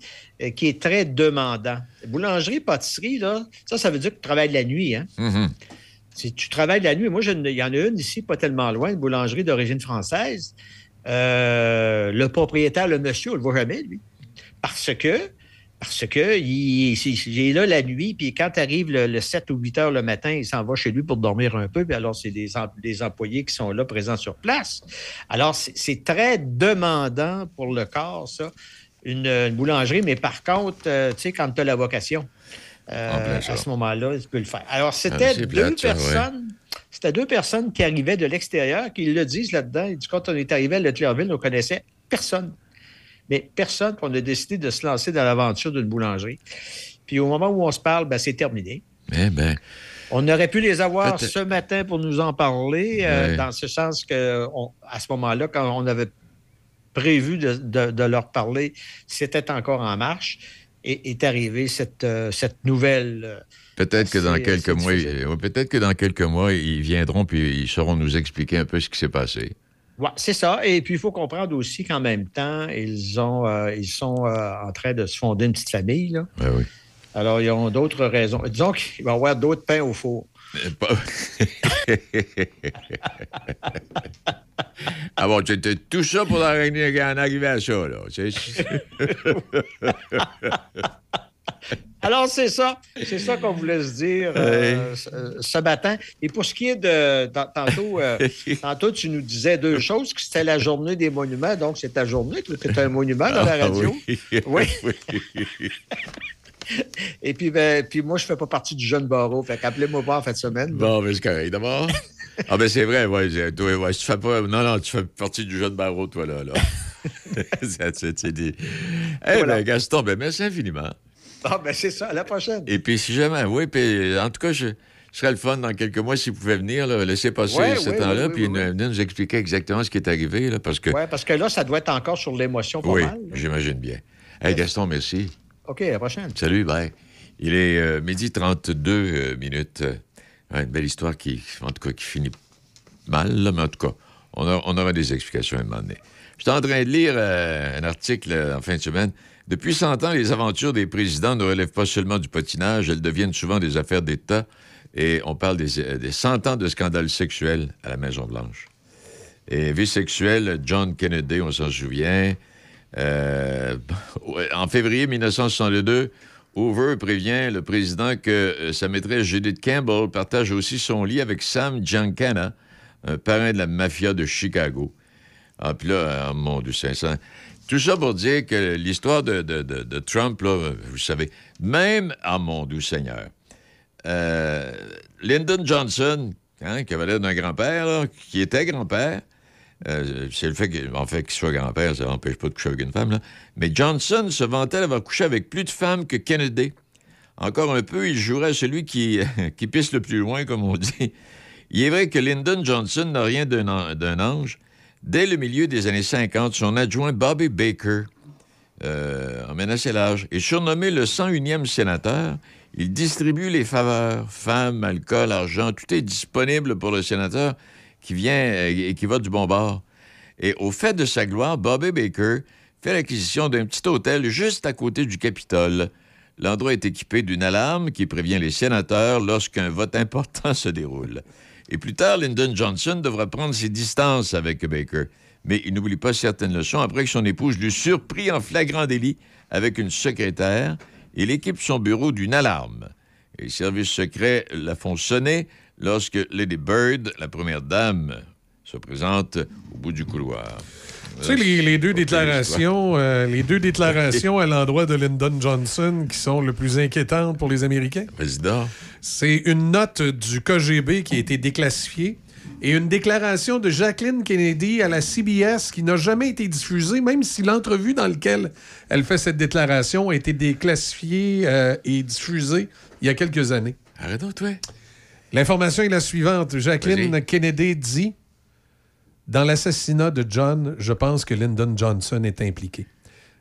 qui est très demandant. Boulangerie-pâtisserie, là, ça, ça veut dire que tu travailles la nuit, hein? Mhm. Si tu travailles la nuit, moi, il y en a une ici, pas tellement loin, une boulangerie d'origine française. Euh, le propriétaire, le monsieur, on le voit jamais, lui. Parce que, parce que il, est là la nuit, puis quand arrive le, le 7 ou 8 heures le matin, il s'en va chez lui pour dormir un peu, puis alors c'est des, em- des employés qui sont là, présents sur place. Alors, c'est- très demandant pour le corps, ça, une, une boulangerie, mais par contre, euh, tu sais, quand tu as la vocation, euh, à ce moment-là, tu peux le faire. Alors, Ah, c'était deux ouais. personnes. C'était deux personnes qui arrivaient de l'extérieur, qui le disent là-dedans. Ils disent, quand on est arrivé à Leclerville, on connaissait personne. Mais personne, on a décidé de se lancer dans l'aventure d'une boulangerie. Puis au moment où on se parle, ben, c'est terminé. Eh ben, On aurait pu les avoir ce matin pour nous en parler, euh, dans ce sens que on- à ce moment-là, quand on avait prévu de, de- de leur parler, c'était encore en marche. Est arrivée cette, euh, cette nouvelle. euh, peut-être que dans quelques mois, peut-être que dans quelques mois, ils viendront puis ils sauront nous expliquer un peu ce qui s'est passé. Ouais, c'est ça. Et puis, il faut comprendre aussi qu'en même temps, ils, ont, euh, ils sont euh, en train de se fonder une petite famille. là. Ben oui. Alors, ils ont d'autres raisons. Disons qu'il va y avoir d'autres pains au four. *laughs* *laughs* Ah bon, c'était tout ça pour en arriver à ça, là. *laughs* Alors, c'est ça. C'est ça qu'on voulait se dire euh, ce, ce matin. Et pour ce qui est de. tan- Tantôt, euh, *laughs* tantôt tu nous disais deux choses, que c'était la journée des monuments. Donc, c'est ta journée. Tu es un monument dans la Ah, radio. oui. Oui. *laughs* Et puis, ben, puis moi, je fais pas partie du jeune barreau. Fait qu'appelez-moi pas en fin de semaine. Bon, mais c'est correct. D'abord. Ah, ben c'est vrai, ouais, ouais, tu fais pas. Non, non, tu fais partie du jeu de barreau, toi, là. là. *laughs* *laughs* C'est- dit. Eh Voilà. ben, Gaston, ben, merci infiniment. Ah, ben, c'est ça. À la prochaine. Et puis, si jamais, oui, puis, en tout cas, je, Ce serait le fun dans quelques mois s'il pouvait venir, là, laisser passer Ouais, ce temps-là, puis venir nous expliquer exactement ce qui est arrivé, là, parce que. Oui, parce que là, ça doit être encore sur l'émotion pas oui, mal. j'imagine bien. Hey, Gaston, merci. OK, à la prochaine. Salut, bye. Il est euh, midi 32 euh, minutes. Une belle histoire qui, en tout cas, qui finit mal, mais en tout cas, on, aura des explications à un moment donné. J'étais en train de lire euh, un article euh, en fin de semaine. Depuis 100 ans, les aventures des présidents ne relèvent pas seulement du patinage, elles deviennent souvent des affaires d'État. Et on parle des, euh, des 100 ans de scandales sexuels à la Maison-Blanche. Et vie sexuelle, John Kennedy, on s'en souvient. *laughs* En février 1962, Hoover prévient le président que euh, sa maîtresse Judith Campbell partage aussi son lit avec Sam Giancana, un parrain de la mafia de Chicago. Ah, puis là, ah, mon Dieu, 500. Tout ça pour dire que l'histoire de, Trump, vous savez, même, ah mon Dieu Seigneur, euh, Lyndon Johnson, hein, qui avait l'air d'un grand-père, qui était grand-père, euh, c'est le fait qu'il fait, soit grand-père, ça n'empêche pas de coucher avec une femme, là. mais Johnson se vantait d'avoir couché avec plus de femmes que Kennedy. Encore un peu, il jouerait à celui *laughs* qui, pisse le plus loin, comme on dit. Il est vrai que Lyndon Johnson n'a rien d'un an- d'un ange. Dès le milieu des années 50, son adjoint Bobby Baker euh, en menaçait l'âge. Et surnommé le 101e sénateur, il distribue les faveurs, femmes, alcool, argent, tout est disponible pour le sénateur qui vient euh, et qui va du bon bord. Et au fait de sa gloire, Bobby Baker fait l'acquisition d'un petit hôtel juste à côté du Capitole. L'endroit est équipé d'une alarme qui prévient les sénateurs lorsqu'un vote important *laughs* se déroule. Et plus tard, Lyndon Johnson devra prendre ses distances avec Baker. Mais il n'oublie pas certaines leçons après que son épouse l'eut surpris en flagrant délit avec une secrétaire. Il équipe son bureau d'une alarme. Et les services secrets la font sonner lorsque Lady Bird, la première dame, se présente au bout du couloir. Tu sais, les, les deux déclarations, euh, les deux déclarations à l'endroit de Lyndon Johnson qui sont le plus inquiétantes pour les Américains. Président. C'est une note du KGB qui a été déclassifiée et une déclaration de Jacqueline Kennedy à la CBS qui n'a jamais été diffusée, même si l'entrevue dans laquelle elle fait cette déclaration a été déclassifiée euh, et diffusée il y a quelques années. Arrête donc, toi. L'information est la suivante. Jacqueline. Kennedy dit Dans l'assassinat de John, je pense que Lyndon Johnson est impliqué.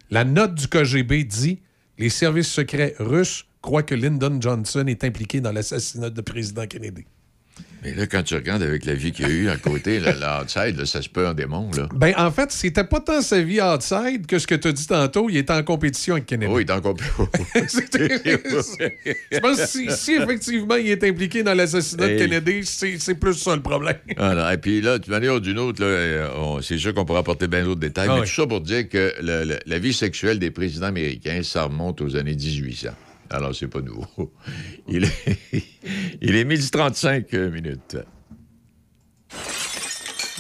La note du KGB dit Les services secrets russes croient que Lyndon Johnson est impliqué dans l'assassinat du président Kennedy. Mais là, quand tu regardes avec la vie qu'il y a eu à côté, *laughs* l'outside, ça se peut en démon, là. Ben, en fait, c'était pas tant sa vie outside que ce que tu as dit tantôt. Il était en compétition avec Kennedy. Oui, il est en compétition. *laughs* *laughs* Je pense que si, si effectivement il est impliqué dans l'assassinat de. Kennedy, c'est plus ça le problème. Voilà. Et puis là, d'une manière ou d'une autre, euh, c'est sûr qu'on pourra apporter bien d'autres détails, Ah mais oui. tout ça pour dire que le- le- la vie sexuelle des présidents américains, ça remonte aux années 1800. Alors, c'est pas nouveau. Il est, *laughs* il est midi 35 minutes.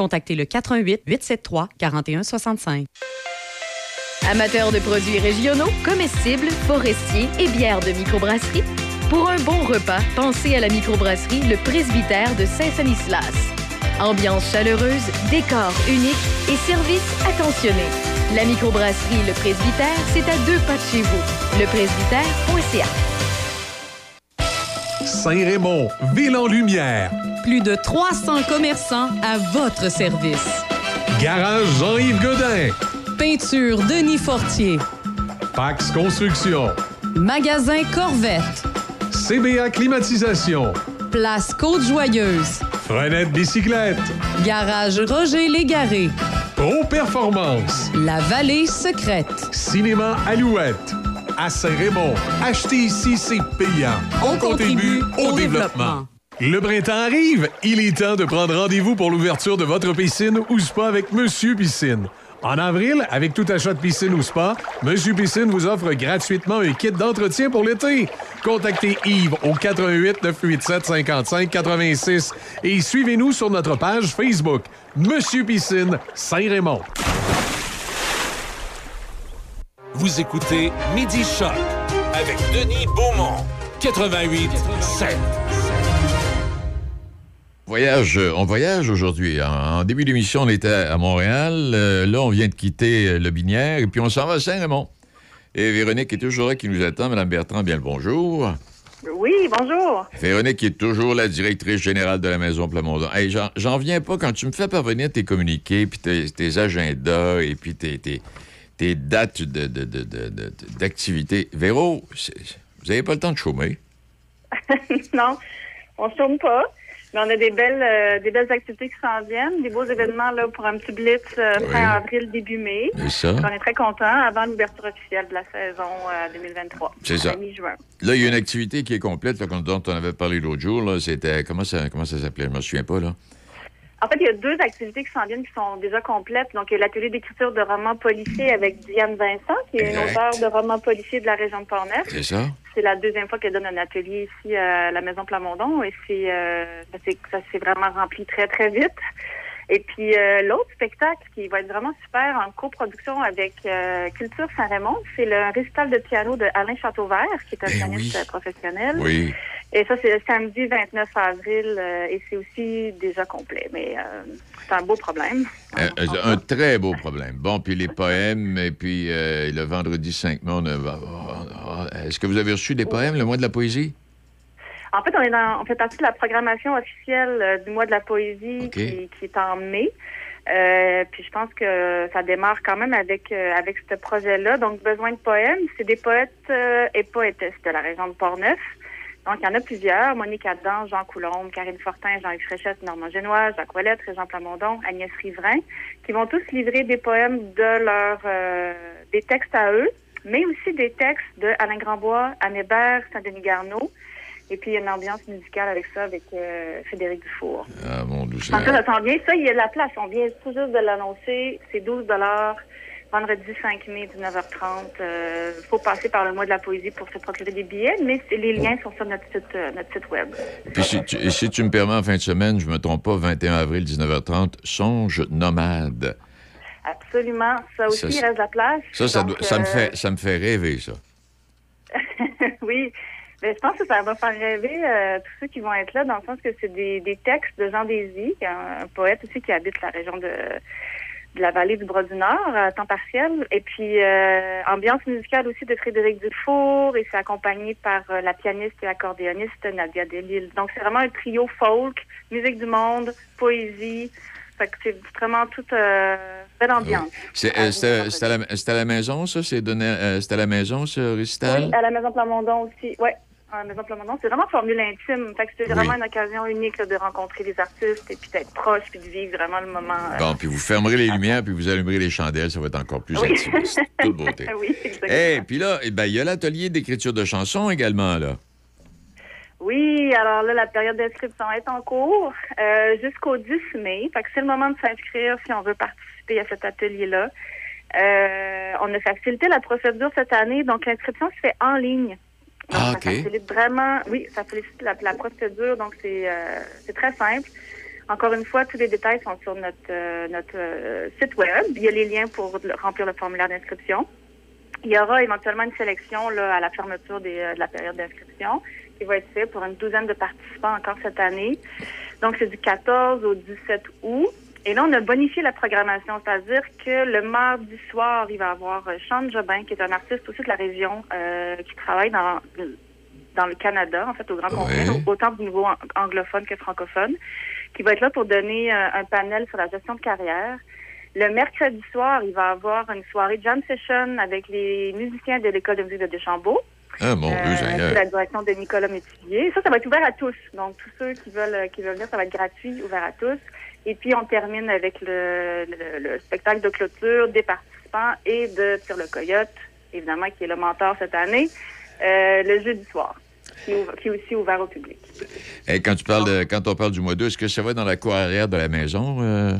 contactez le 88 873 4165. Amateurs de produits régionaux, comestibles, forestiers et bières de microbrasserie, pour un bon repas, pensez à la microbrasserie Le Presbytère de Saint-Sanislas. Ambiance chaleureuse, décor unique et service attentionné. La microbrasserie Le Presbytère, c'est à deux pas de chez vous. Lepresbytère.ca. Saint-Raymond, ville en lumière. Plus de 300 commerçants à votre service. Garage Jean-Yves Godin. Peinture Denis Fortier. Pax Construction. Magasin Corvette. CBA Climatisation. Place Côte-Joyeuse. Frenette Bicyclette. Garage Roger Légaré. Pro Performance. La Vallée Secrète. Cinéma Alouette. À Saint-Raymond. Acheter ici, c'est payant. On contribue au développement. Le printemps arrive. Il est temps de prendre rendez-vous pour l'ouverture de votre piscine ou spa avec Monsieur Piscine. En avril, avec tout achat de piscine ou spa, Monsieur Piscine vous offre gratuitement un kit d'entretien pour l'été. Contactez Yves au 88 987 55 86 et suivez-nous sur notre page Facebook Monsieur Piscine Saint-Raymond. Vous écoutez Midi Choc avec Denis Beaumont, 88 7. Voyage, on voyage aujourd'hui. En, début d'émission, on était à Montréal. Euh, là, on vient de quitter euh, le Binière et puis on s'en va à Saint-Raymond. Et Véronique est toujours là qui nous attend. Madame Bertrand, bien le bonjour. Oui, bonjour. Véronique est toujours la directrice générale de la Maison Plamondon. Hey, j'en- viens pas quand tu me fais parvenir tes communiqués, puis tes, tes agendas, et puis tes, tes- tes dates de- de- de- d'activité. Véro, vous n'avez pas le temps de chômer? *laughs* non, on ne tourne pas. Mais on a des belles, euh, des belles activités qui s'en viennent, des beaux événements là, pour un petit blitz euh, fin avril, début mai. C'est ça. On est très contents avant l'ouverture officielle de la saison euh, 2023. C'est ça. mi-juin. Là, il y a une activité qui est complète, là, dont on avait parlé l'autre jour. là. C'était. Comment ça, comment ça s'appelait? Je me souviens pas, là. En fait, il y a deux activités qui s'en viennent qui sont déjà complètes. Donc, il y a l'atelier d'écriture de romans policiers avec Diane Vincent, qui est une Exact. auteure de romans policiers de la région de Portneuf. C'est ça? C'est la deuxième fois qu'elle donne un atelier ici à la Maison Plamondon et c'est euh, ça s'est- vraiment rempli très, très vite. Et puis euh, l'autre spectacle qui va être vraiment super en coproduction avec euh, Culture Saint-Raymond, c'est le récital de piano de Alain Châteauvert, qui est un pianiste euh, professionnel. Oui. Et ça, c'est le samedi 29 avril euh, et c'est aussi déjà complet. Mais euh, c'est un beau problème. Euh, un très beau problème. Bon, puis les poèmes, et puis euh, le vendredi 5 mai, on a- oh, Est-ce que vous avez reçu des poèmes, le mois de la poésie? En fait, on est dans, on fait partie de la programmation officielle du mois de la poésie qui, qui est en mai. Euh, puis je pense que ça démarre quand même avec euh, avec ce projet-là. Donc, besoin de poèmes, c'est des poètes euh, et poétesses de la région de Portneuf. Donc, il y en a plusieurs. Monique Adam, Jean Coulombe, Karine Fortin, Jean-Yves Fréchette, Normand Génois, Jacques Ouellette, Régent Plamondon, Agnès Riverain, qui vont tous livrer des poèmes de leur euh, des textes à eux, mais aussi des textes de Alain Grandbois, Anne Hébert, Saint-Denis Garneau. Et puis, il y a une ambiance musicale avec ça, avec euh, Frédéric Dufour. Ah, mon Dieu. En cas, ça vient. Ça, il y a de la place. On vient tout juste de l'annoncer. C'est 12 vendredi 5 mai, 19h30. Il faut passer par le mois de la poésie pour se procurer des billets, mais les liens sont sur notre site, euh, notre site web. Puis si tu, et si tu me permets, en fin de semaine, je me trompe pas, 21 avril, 19h30, Songe nomade. Absolument. Ça aussi, Ça, il reste de la place. Ça, ça, Donc, doit- ça me euh, fait, ça me fait rêver, ça. *laughs* oui. Mais je pense que ça va faire rêver euh, tous ceux qui vont être là, dans le sens que c'est des, des textes de Jean Désy, un, un poète aussi qui habite la région de, de la vallée du Bras-du-Nord à temps partiel. Et puis, euh, ambiance musicale aussi de Frédéric Dufour, et c'est accompagné par euh, la pianiste et accordéoniste Nadia Delille. Donc, c'est vraiment un trio folk, musique du monde, poésie. Fait que c'est vraiment toute euh, belle ambiance. C'est euh, c'était- c'était à, la- c'était à la maison, ça? C'est donné, euh, c'était à la maison, ce récital? Oui, à la Maison Plamondon aussi. Oui, à la Maison Plamondon. C'est vraiment formule intime. Fait que c'est Oui. vraiment une occasion unique là, de rencontrer les artistes et puis d'être proche puis de vivre vraiment le moment. euh, Bon, puis vous fermerez les lumières, puis vous allumerez les chandelles, ça va être encore plus Oui. intimiste. *laughs* Toute beauté. oui, exactement. Et puis là, eh ben, il y a l'atelier d'écriture de chansons également, là. Oui, alors là, la période d'inscription est en cours euh, jusqu'au 10 mai. Fait que c'est le moment de s'inscrire si on veut participer à cet atelier-là. Euh, on a facilité la procédure cette année, donc l'inscription se fait en ligne. Ah, ça OK. facilite vraiment, oui, ça facilite la, la procédure, donc c'est euh, c'est très simple. Encore une fois, tous les détails sont sur notre, euh, notre euh, site web. Il y a les liens pour le- remplir le formulaire d'inscription. Il y aura éventuellement une sélection là, à la fermeture des, euh, de la période d'inscription qui va être faite pour une douzaine de participants encore cette année. Donc, c'est du 14 au 17 août. Et là, on a bonifié la programmation, c'est-à-dire que le mardi soir, il va y avoir euh, Sean Jobin, qui est un artiste aussi de la région, euh, qui travaille dans, dans le Canada, en fait, au Grand Congrès, Ouais. autant du niveau an- anglophone que francophone, qui va être là pour donner euh, un panel sur la gestion de carrière. Le mercredi soir, il va y avoir une soirée jam session avec les musiciens de l'École de musique de Deschambault. Ah, mon Euh, la direction de Nicolas Métivier. Ça, ça va être ouvert à tous. Donc, tous ceux qui veulent, qui veulent venir, ça va être gratuit, ouvert à tous. Et puis, on termine avec le, le- le spectacle de clôture des participants et de Tire le Coyote, évidemment, qui est le mentor cette année, euh, le jeudi soir, qui est, aussi ouvert au public. Et quand, tu parles quand on parle du mois d'août, est-ce que ça va dans la cour arrière de la maison? euh?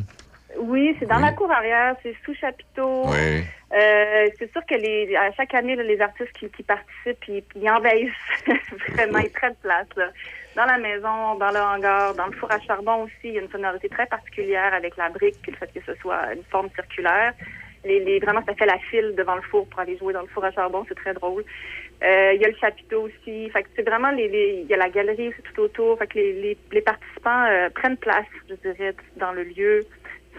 Oui, c'est dans la cour arrière, c'est sous chapiteau. Oui. Euh, c'est sûr que les, à chaque année, là, les artistes qui, qui participent, ils, ils envahissent *laughs* vraiment, ils prennent place. Là. Dans la maison, dans le hangar, dans le four à charbon aussi, il y a une sonorité très particulière avec la brique, puis le fait que ce soit une forme circulaire. Les, les, vraiment, ça fait la file devant le four pour aller jouer dans le four à charbon, c'est très drôle. Euh, il y a le chapiteau aussi. Fait que c'est vraiment les, les- il y a la galerie aussi tout autour. Fait que les, les, les participants euh, prennent place, je dirais, dans le lieu.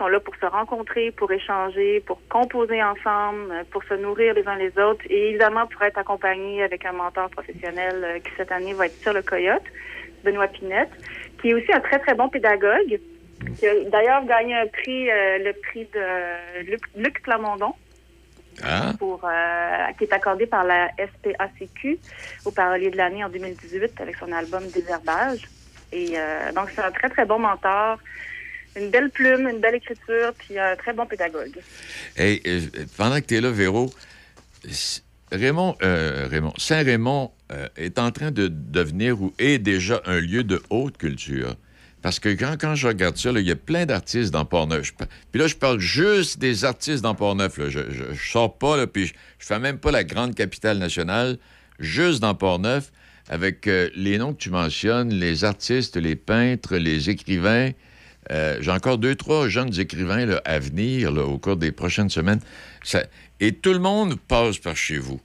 Sont là pour se rencontrer, pour échanger, pour composer ensemble, euh, pour se nourrir les uns les autres et évidemment pour être accompagnés avec un mentor professionnel euh, qui cette année va être sur le Coyote, Benoît Pinette, qui est aussi un très très bon pédagogue, qui a d'ailleurs gagné un prix, euh, le prix de Luc, Luc Plamondon Ah, pour, euh, qui est accordé par la SPACQ au Parolier de l'année en 2018 avec son album Désherbage. Et euh, donc, c'est un très, très bon mentor, une belle plume, une belle écriture, puis un très bon pédagogue. Hey, euh, pendant que tu es là, Véro, Raymond, euh, Raymond, Saint-Raymond euh, est en train de devenir ou est déjà un lieu de haute culture. Parce que quand, quand je regarde ça, il y a plein d'artistes dans Port-Neuf. Je Puis là, je parle juste des artistes dans Port-Neuf. là. Je, je sors pas, puis je, je fais même pas la grande capitale nationale, juste dans Port-Neuf, avec les noms que tu mentionnes, les artistes, les peintres, les écrivains. Euh, J'ai encore deux, trois jeunes écrivains là, à venir là, au cours des prochaines semaines. Ça- et tout le monde passe par chez vous.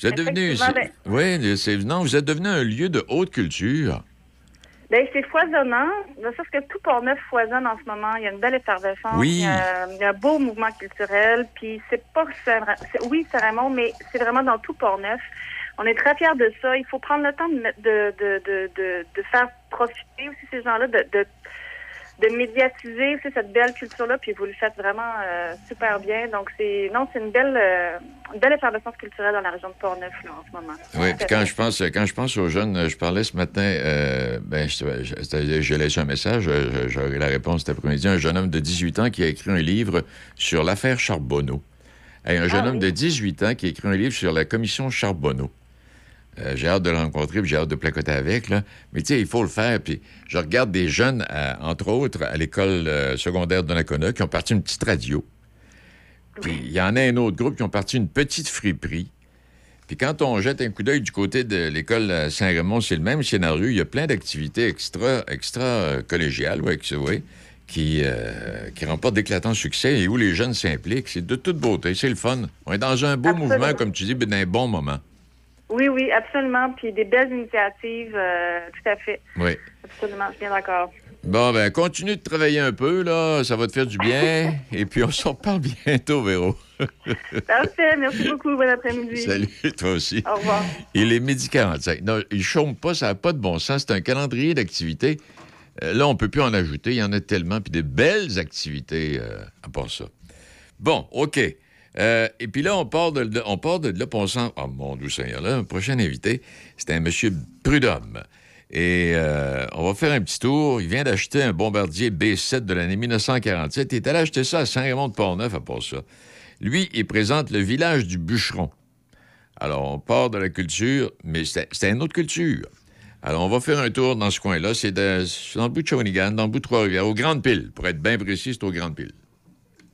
Vous êtes devenu. Ben- Oui, c'est non, vous êtes devenu un lieu de haute culture. Ben, c'est foisonnant. Sorte que tout Port-Neuf foisonne en ce moment. Il y a une belle effervescence. Oui. Il, y a, il y a un beau mouvement culturel. Puis c'est pas oui, c'est Raymond, mais c'est vraiment dans tout Port-Neuf. On est très fiers de ça. Il faut prendre le temps de, de, de, de, de, de faire profiter aussi ces gens-là, de, de, de médiatiser cette belle culture-là. Puis vous le faites vraiment euh, super bien. Donc c'est non, c'est une belle, euh, une belle effervescence culturelle dans la région de Port-Neuf là, en ce moment. Oui, puis quand je pense, quand je pense aux jeunes, je parlais ce matin, euh, ben, j'ai laissé un message, j'aurai la réponse cet après-midi, un jeune homme de 18 ans qui a écrit un livre sur l'affaire Charbonneau. Hey, un jeune Ah homme de 18 ans qui a écrit un livre sur la commission Charbonneau. Euh, j'ai hâte de le rencontrer, puis j'ai hâte de placoter avec. Là. Mais tu sais, il faut le faire. Puis je regarde des jeunes, à- entre autres, à l'école euh, secondaire de Nakona, qui ont parti une petite radio. Puis il y en a un autre groupe qui ont parti une petite friperie. Puis quand on jette un coup d'œil du côté de l'école Saint-Raymond, c'est le même scénario. Il y a plein d'activités extra, extra euh, collégiales, ouais, qui, ouais, qui, euh, qui remportent d'éclatants succès et où les jeunes s'impliquent. C'est de toute beauté, c'est le fun. On est dans un beau Absolument. mouvement, comme tu dis, mais dans un bon moment. Oui, oui, absolument. Puis des belles initiatives, euh, tout à fait. Oui. Absolument, je suis bien d'accord. Bon, ben, continue de travailler un peu, là. Ça va te faire du bien. *laughs* et puis, on s'en reparle bientôt, Véro. *laughs* Parfait, merci beaucoup. Bon après-midi. Salut, toi aussi. Au revoir. Il est midi 45. Non, il chôme pas, ça n'a pas de bon sens. C'est un calendrier d'activités. Euh, là, on peut plus en ajouter. Il y en a tellement. Puis des belles activités euh, à part ça. Bon, OK. Euh, et puis là, on part de, on part de là, on. Oh, mon Dieu Seigneur, là, un prochain invité, c'est un monsieur Prudhomme. Et euh, on va faire un petit tour. Il vient d'acheter un bombardier B7 de l'année 1947. Il est allé acheter ça à Saint-Raymond-de-Port-Neuf, à part ça. Lui, il présente le village du bûcheron. Alors, on part de la culture, mais c'est une autre culture. Alors, on va faire un tour dans ce coin-là. C'est c'est dans le bout de Shawinigan, dans le bout de Trois-Rivières, aux Grandes Piles. Pour être bien précis, c'est aux Grandes Piles.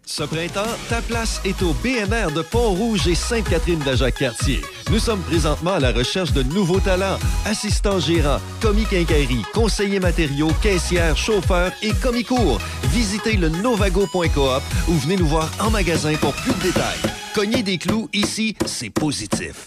Ce printemps, ta place est au BMR de Pont-Rouge et Sainte-Catherine-de-Jacques-Cartier. Nous sommes présentement à la recherche de nouveaux talents. Assistants gérants, commis quincaillerie, conseillers matériaux, caissières, chauffeurs et commis cours. Visitez le novago.coop ou venez nous voir en magasin pour plus de détails. Cognez des clous, ici, c'est positif.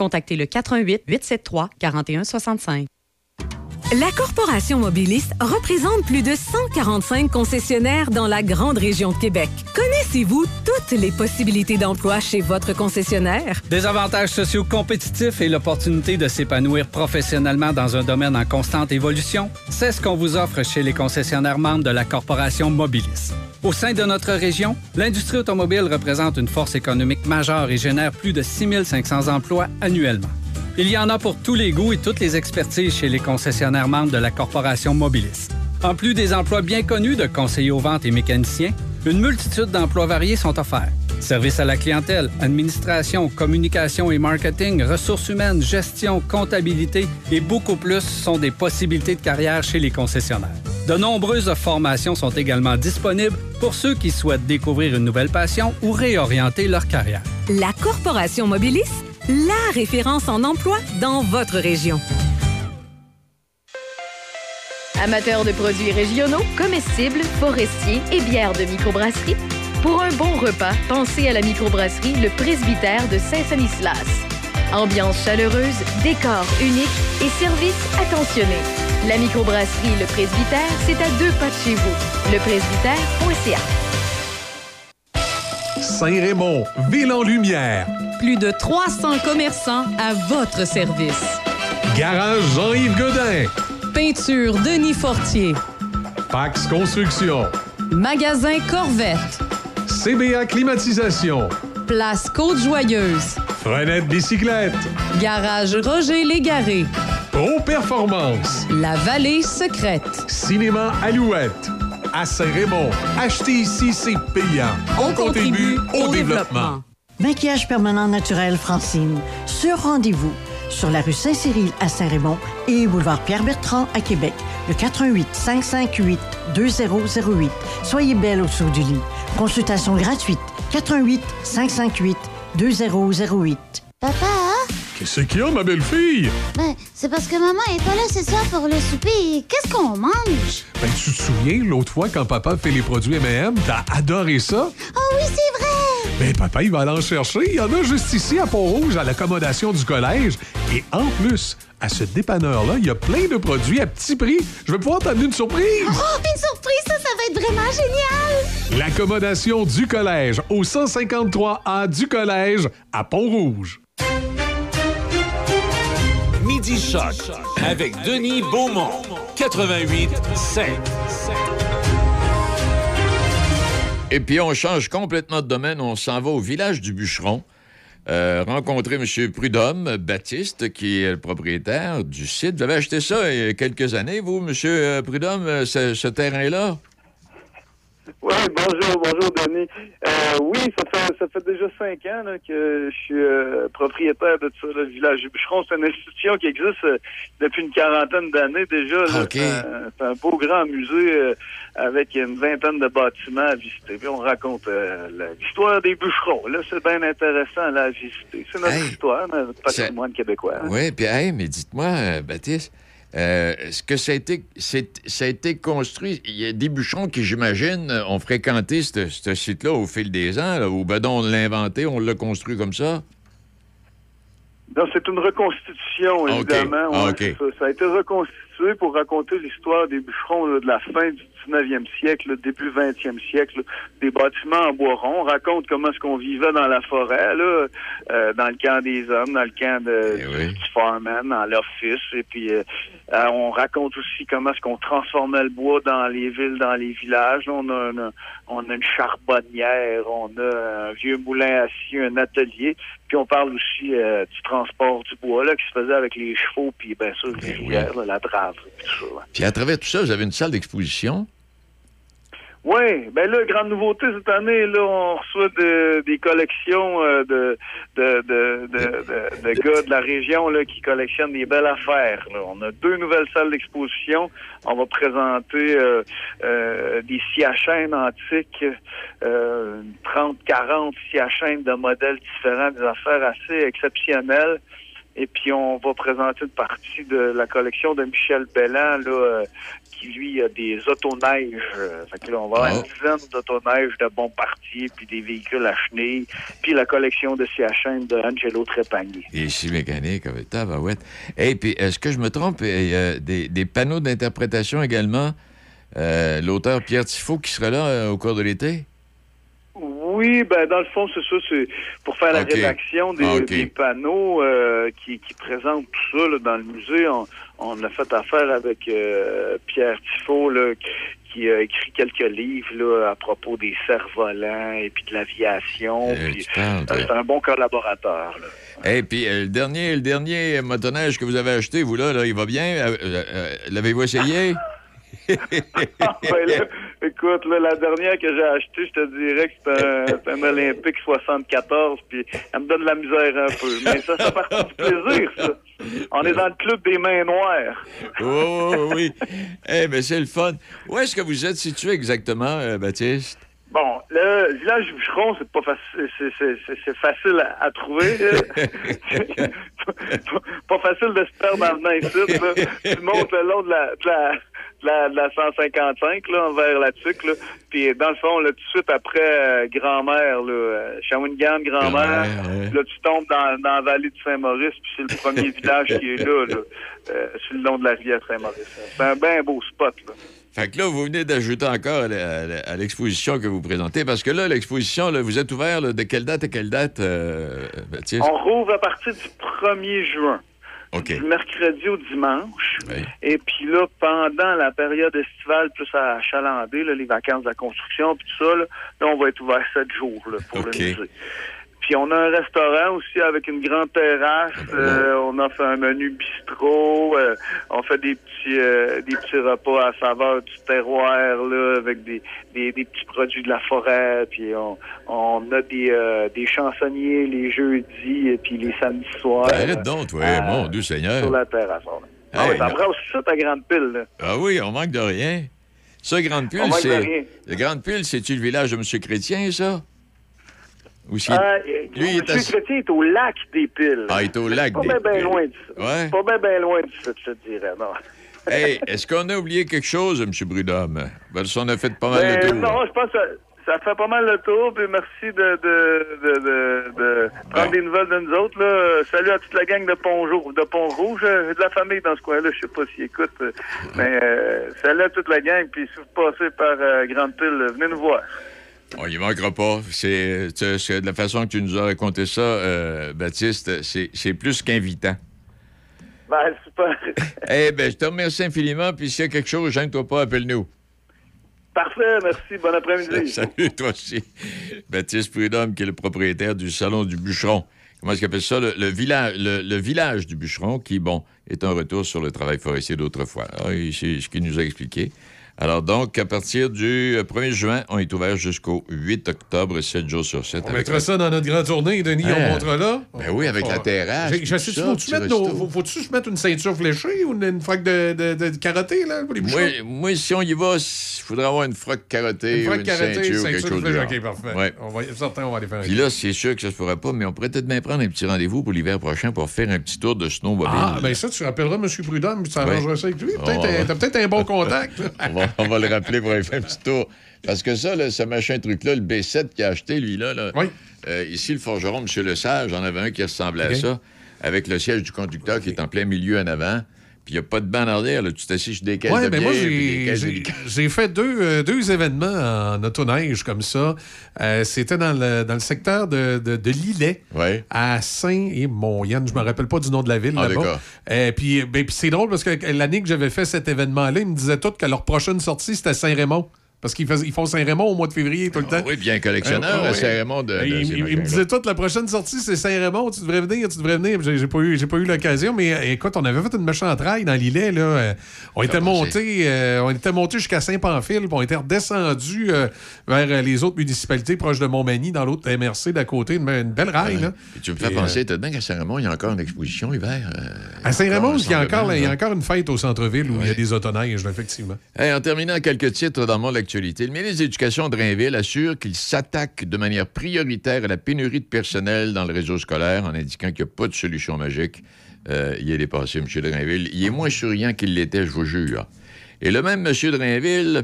contactez le 88 873 4165. La Corporation Mobiliste représente plus de 145 concessionnaires dans la grande région de Québec. Connaissez-vous toutes les possibilités d'emploi chez votre concessionnaire? Des avantages sociaux compétitifs et l'opportunité de s'épanouir professionnellement dans un domaine en constante évolution, c'est ce qu'on vous offre chez les concessionnaires membres de la Corporation Mobilis. Au sein de notre région, l'industrie automobile représente une force économique majeure et génère plus de 6500 emplois annuellement. Il y en a pour tous les goûts et toutes les expertises chez les concessionnaires membres de la Corporation Mobilis. En plus des emplois bien connus de conseillers aux ventes et mécaniciens, une multitude d'emplois variés sont offerts. Service à la clientèle, administration, communication et marketing, ressources humaines, gestion, comptabilité et beaucoup plus sont des possibilités de carrière chez les concessionnaires. De nombreuses formations sont également disponibles pour ceux qui souhaitent découvrir une nouvelle passion ou réorienter leur carrière. La Corporation Mobilis, la référence en emploi dans votre région. Amateurs de produits régionaux, comestibles, forestiers et bières de microbrasserie, pour un bon repas, pensez à la microbrasserie Le Presbytère de Saint-Sanislas. Ambiance chaleureuse, décor unique et service attentionné. La microbrasserie Le Presbytère, c'est à deux pas de chez vous. Lepresbytère.ca. Saint-Raymond, ville en lumière. Plus de 300 commerçants à votre service. Garage Jean-Yves Godin. Peinture Denis Fortier. Pax Construction. Magasin Corvette. CBA Climatisation. Place Côte-Joyeuse. Frenette Bicyclette. Garage Roger Légaré. Pro Performance. La Vallée Secrète. Cinéma Alouette. À Saint-Raymond. Acheter ici, c'est payant. On contribue au développement. Maquillage permanent naturel Francine. Sur rendez-vous. Sur la rue Saint-Cyril à Saint-Raymond et boulevard Pierre-Bertrand à Québec. Le 88 558 2008. Soyez belle au-dessous du lit. Consultation gratuite. 88 558 2008. Papa? Qu'est-ce qu'il y a, ma belle-fille? Ben, c'est parce que maman est pas là ce soir pour le souper. Qu'est-ce qu'on mange? Ben, tu te souviens, l'autre fois, quand papa fait les produits M&M, t'as adoré ça? Oh oui, c'est vrai! Ben, papa, il va aller en chercher. Il y en a juste ici, à Pont-Rouge, à l'accommodation du collège. Et en plus, à ce dépanneur-là, il y a plein de produits à petit prix. Je vais pouvoir t'amener une surprise! Oh, une surprise, ça, ça va être vraiment génial! L'accommodation du collège au 153A du collège à Pont-Rouge. Avec Denis Beaumont. 88 5. Et puis, on change complètement de domaine. On s'en va au village du bûcheron. euh, rencontrer M. Prudhomme Baptiste, qui est le propriétaire du site. Vous avez acheté ça il y a quelques années, vous, M. Prudhomme, ce, ce terrain-là? Oui, bonjour, bonjour Denis. Euh, oui, ça fait ça fait déjà cinq ans là, que je suis euh, propriétaire de ça, le village du Bûcheron. C'est une institution qui existe euh, depuis une quarantaine d'années déjà. C'est un, beau grand musée avec une vingtaine de bâtiments à visiter. Puis on raconte l'histoire des bûcherons. Là, c'est bien intéressant là, à visiter. C'est notre Hey, histoire, notre patrimoine québécois. hein. Oui, puis, hey, mais dites-moi, Baptiste, euh, est-ce que ça a, été, c'est- ça a été construit? Il y a des bûcherons qui, j'imagine, ont fréquenté ce site-là au fil des ans, là, ou ben on l'a inventé, on l'a construit comme ça? Non, c'est une reconstitution, OK. évidemment. Ah, Ouais, ça. Ça a été reconstitué pour raconter l'histoire des bûcherons là, de la fin du 19e siècle, le début 20e siècle, là. des bâtiments en bois rond. On raconte comment est-ce qu'on vivait dans la forêt, là, euh, dans le camp des hommes, dans le camp de, Eh du, du farmman, dans l'office. Et puis, euh, euh, on raconte aussi comment est-ce qu'on transformait le bois dans les villes, dans les villages. On a, une- on a une charbonnière, on a un vieux moulin à scie, un atelier. Puis on parle aussi du transport du bois là, qui se faisait avec les chevaux, puis bien sûr les rivières, là, la drave, puis tout ça. là. Puis à travers tout ça, vous avez une salle d'exposition? Oui, ben là, grande nouveauté cette année, là, on reçoit de- des collections euh, de, de, de, de, gars de la région là, qui collectionnent des belles affaires. là. On a deux nouvelles salles d'exposition. On va présenter euh, euh, des scies à chaîne antiques, euh, 30, 40 scies à chaîne de modèles différents, des affaires assez exceptionnelles. Et puis, on va présenter une partie de la collection de Michel Bellan, là, euh, qui, lui, a des autoneiges. Euh, Fait que là, on va avoir une dizaine d'autoneiges de bons partis, puis des véhicules à chenilles, puis la collection de chaîne de Angelo Trépanier. Et ici mécanique tabarouette. Et puis, est-ce que je me trompe? Il y a des, des panneaux d'interprétation également. Euh, L'auteur Pierre Tifo qui sera là euh, au cours de l'été? Oui, ben dans le fond, c'est ça, c'est pour faire la rédaction des, Ah, des panneaux euh, qui, qui présentent tout ça là, dans le musée. On, on a fait affaire avec euh, Pierre Tifo, là, qui a écrit quelques livres là, à propos des cerfs-volants et puis de l'aviation. euh, c'est un bon collaborateur. Et puis, le dernier, le dernier motoneige que vous avez acheté, vous, là, là, il va bien? Euh, euh, euh, L'avez-vous essayé? *laughs* *laughs* Ben écoute, la dernière que j'ai achetée, je te dirais que c'est un, Olympique 74, puis elle me donne la misère un peu. Mais ça fait partie du plaisir, ça. On est dans le club des mains noires. Oh, oui, oui. Eh bien, c'est le fun. Où est-ce que vous êtes situé exactement, euh, Baptiste? Bon, le village du bûcheron, c'est pas facile, c'est, facile à, à trouver. *laughs* pas facile de se perdre dans le ici. Là. Tu montes le long de la, de la, de la, de la 155, là, vers la tuque, là. Puis dans le fond, là, tout de suite après euh, Grand-Mère, là, euh, Shawinigan, Grand-Mère, là, tu tombes dans, dans la vallée de Saint-Maurice, puis c'est le premier village qui est là, là euh, sur le long de la rivière Saint-Maurice. C'est un bien beau spot, là. Fait que là, vous venez d'ajouter encore à l'exposition que vous présentez, parce que là, l'exposition, vous êtes ouvert là, de quelle date à quelle date, euh? On rouvre à partir du 1er juin. Du mercredi au dimanche. Et puis là, pendant la période estivale, plus à Chalandé, les vacances de la construction, puis tout ça, là, là, on va être ouvert sept jours là, pour le musée. Puis on a un restaurant aussi avec une grande terrasse. Euh, on offre un menu bistrot. euh, on fait des petits euh, des petits repas à saveur du terroir là, avec des, des, des petits produits de la forêt. Puis on, on a des, euh, des chansonniers les jeudis et puis les samedis soirs. Arrête donc, toi, euh, mon Dieu Seigneur. Sur la terrasse. Ah Hey, oui, ça là. brasse ça ta grande pile. Là. Ah oui, on manque de rien. Ça, Grande On Pile, manque de c'est. Grande Pile, c'est-tu le village de M. Chrétien, ça? Ou c'est- Euh, Lui, il est M. à- Chrétien est au lac des piles. Ah, il est au lac Pas des bien ben Piles. loin de ça. Ouais. Pas bien ben loin de ça, je te dirais, non. *laughs* Hey, est-ce qu'on a oublié quelque chose, M. Prudhomme? Parce qu'on a fait pas mal Ben, de tour. non, je pense que ça, fait pas mal le tour, puis merci de, de, de, de, de prendre des nouvelles de nous autres. Là. Salut à toute la gang de Pont-Rouge. De Pont-Rouge. Euh, J'ai de la famille dans ce coin-là, je sais pas s'ils écoutent. Mais euh, salut à toute la gang, puis si vous passez par euh, Grande-Pile, euh, venez nous voir. On y manquera pas. C'est de la façon que tu nous as raconté ça, euh, Baptiste, c'est plus qu'invitant. Ben, super. *laughs* Eh bien, je te remercie infiniment, puis s'il y a quelque chose, gêne-toi pas, appelle-nous. Parfait, merci. Bon après-midi. *laughs* Salut, toi aussi. Baptiste Prudhomme, qui est le propriétaire du Salon du Bûcheron. Comment est-ce qu'il appelle ça? Le, le village, le, le village du Bûcheron, qui, bon, est un retour sur le travail forestier d'autrefois. C'est ce qu'il nous a expliqué. Alors, donc, à partir du euh, 1er juin, on est ouvert jusqu'au 8 octobre, 7 jours sur 7. On mettra ça dans notre grande tournée, Denis, Hein? on montrera là. Ben oui, avec la terrasse, faut-tu nos- faut- mettre une ceinture fléchée ou une, une froc de, de, de, de karaté, là, pour les? Moi, moi, si on y va, il faudrait avoir une froc carottée Une ou froc une ceinture, ou ceinture quelque chose de fléchée. OK, parfait. Ouais. On va, on va aller faire Puis là, c'est sûr que ça se fera pas, mais on pourrait peut-être bien prendre un petit rendez-vous pour l'hiver prochain pour faire un petit tour de snowmobile. Ah, ben ça, tu rappelleras M. Prudhomme, ça Ouais. arrangera ça avec lui. Peut-être Oh, T'as peut-être un bon contact. là. *laughs* on, va, *laughs* on va le rappeler pour aller faire un petit tour. Parce que ça, là, ce machin truc-là, le B7 qu'il a acheté, lui, là, là, euh, ici, le forgeron, M. Lesage, j'en avais un qui ressemblait à ça, avec le siège du conducteur qui est en plein milieu en avant. Puis il n'y a pas de banc en arrière, là. Tu t'assis sur des caisses Ouais, de mais bière, moi, j'ai- fait deux, euh, deux événements en autoneige comme ça. Euh, C'était dans le, dans le secteur de, de, de Lillet, à Saint et Montyanne. Je me rappelle pas du nom de la ville Ah, là-bas. Euh, puis ben, puis c'est drôle parce que l'année que j'avais fait cet événement-là, ils me disaient tous que leur prochaine sortie, c'était Saint-Raymond. Parce qu'ils ils font Saint-Raymond au mois de février tout le temps. Ah oui, bien collectionneur, Euh, oui. Saint-Raymond de- de il, ces il- il me disait tout, la prochaine sortie, c'est Saint-Raymond. Tu devrais venir, tu devrais venir. J'ai j'ai pas eu, pas eu l'occasion, mais euh, écoute, on avait fait une méchante trail dans l'îlet. Là. Euh, On était monté, euh, on était monté jusqu'à Saint-Pamphile, puis on était redescendu euh, vers euh, les autres municipalités proches de Montmagny, dans l'autre MRC d'à côté. Une, une belle rail. là. Tu me fais penser, euh, t'as qu'à Saint-Raymond, il y a encore une exposition l'hiver. euh, à Saint-Raymond, il y, a un encore, il y a rassemblement, encore une fête au centre-ville où il y a des autoneiges, effectivement. Hey, en terminant, quelques titres dans le monde de Le ministre de l'Éducation Drainville assure qu'il s'attaque de manière prioritaire à la pénurie de personnel dans le réseau scolaire en indiquant qu'il n'y a pas de solution magique. Euh, il est dépassé, M. Drainville. Il est moins souriant qu'il l'était, je vous jure. Et le même M. Drainville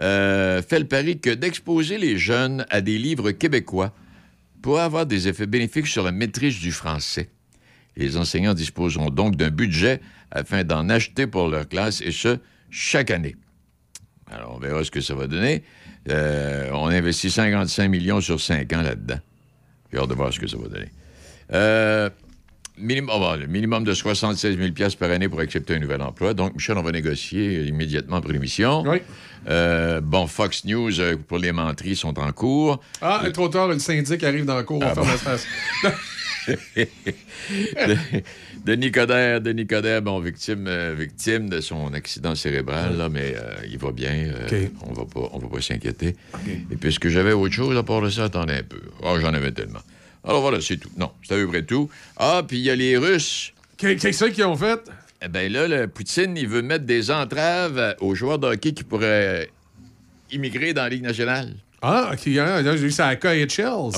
euh, fait le pari que d'exposer les jeunes à des livres québécois pourrait avoir des effets bénéfiques sur la maîtrise du français. Les enseignants disposeront donc d'un budget afin d'en acheter pour leur classe, et ce, chaque année. Alors, on verra ce que ça va donner. Euh, on investit 55 millions sur 5 ans là-dedans. J'ai hâte de voir ce que ça va donner. Euh, minimum, oh, bon, le minimum de 76 000 par année pour accepter un nouvel emploi. Donc, Michel, on va négocier immédiatement après l'émission. Euh, bon, Fox News, euh, pour les menteries, sont en cours. Ah, trop tard, le syndic arrive dans le cours, on Ah ferme la station. *laughs* de, *laughs* Denis Coderre, Denis Coderre, bon, victime, euh, victime de son accident cérébral, là, mais euh, il va bien. euh. On va pas, on va pas s'inquiéter. Et puisque j'avais autre chose à part de ça, attendez un peu. Oh, j'en avais tellement. Alors voilà, c'est tout. Non, c'est à peu près tout. Ah, puis il y a les Russes. Qu'est-ce ça qu'ils ont fait? Eh bien là, le Poutine, il veut mettre des entraves aux joueurs de hockey qui pourraient immigrer dans la Ligue nationale. Ah, OK. hein, j'ai vu ça à KHL.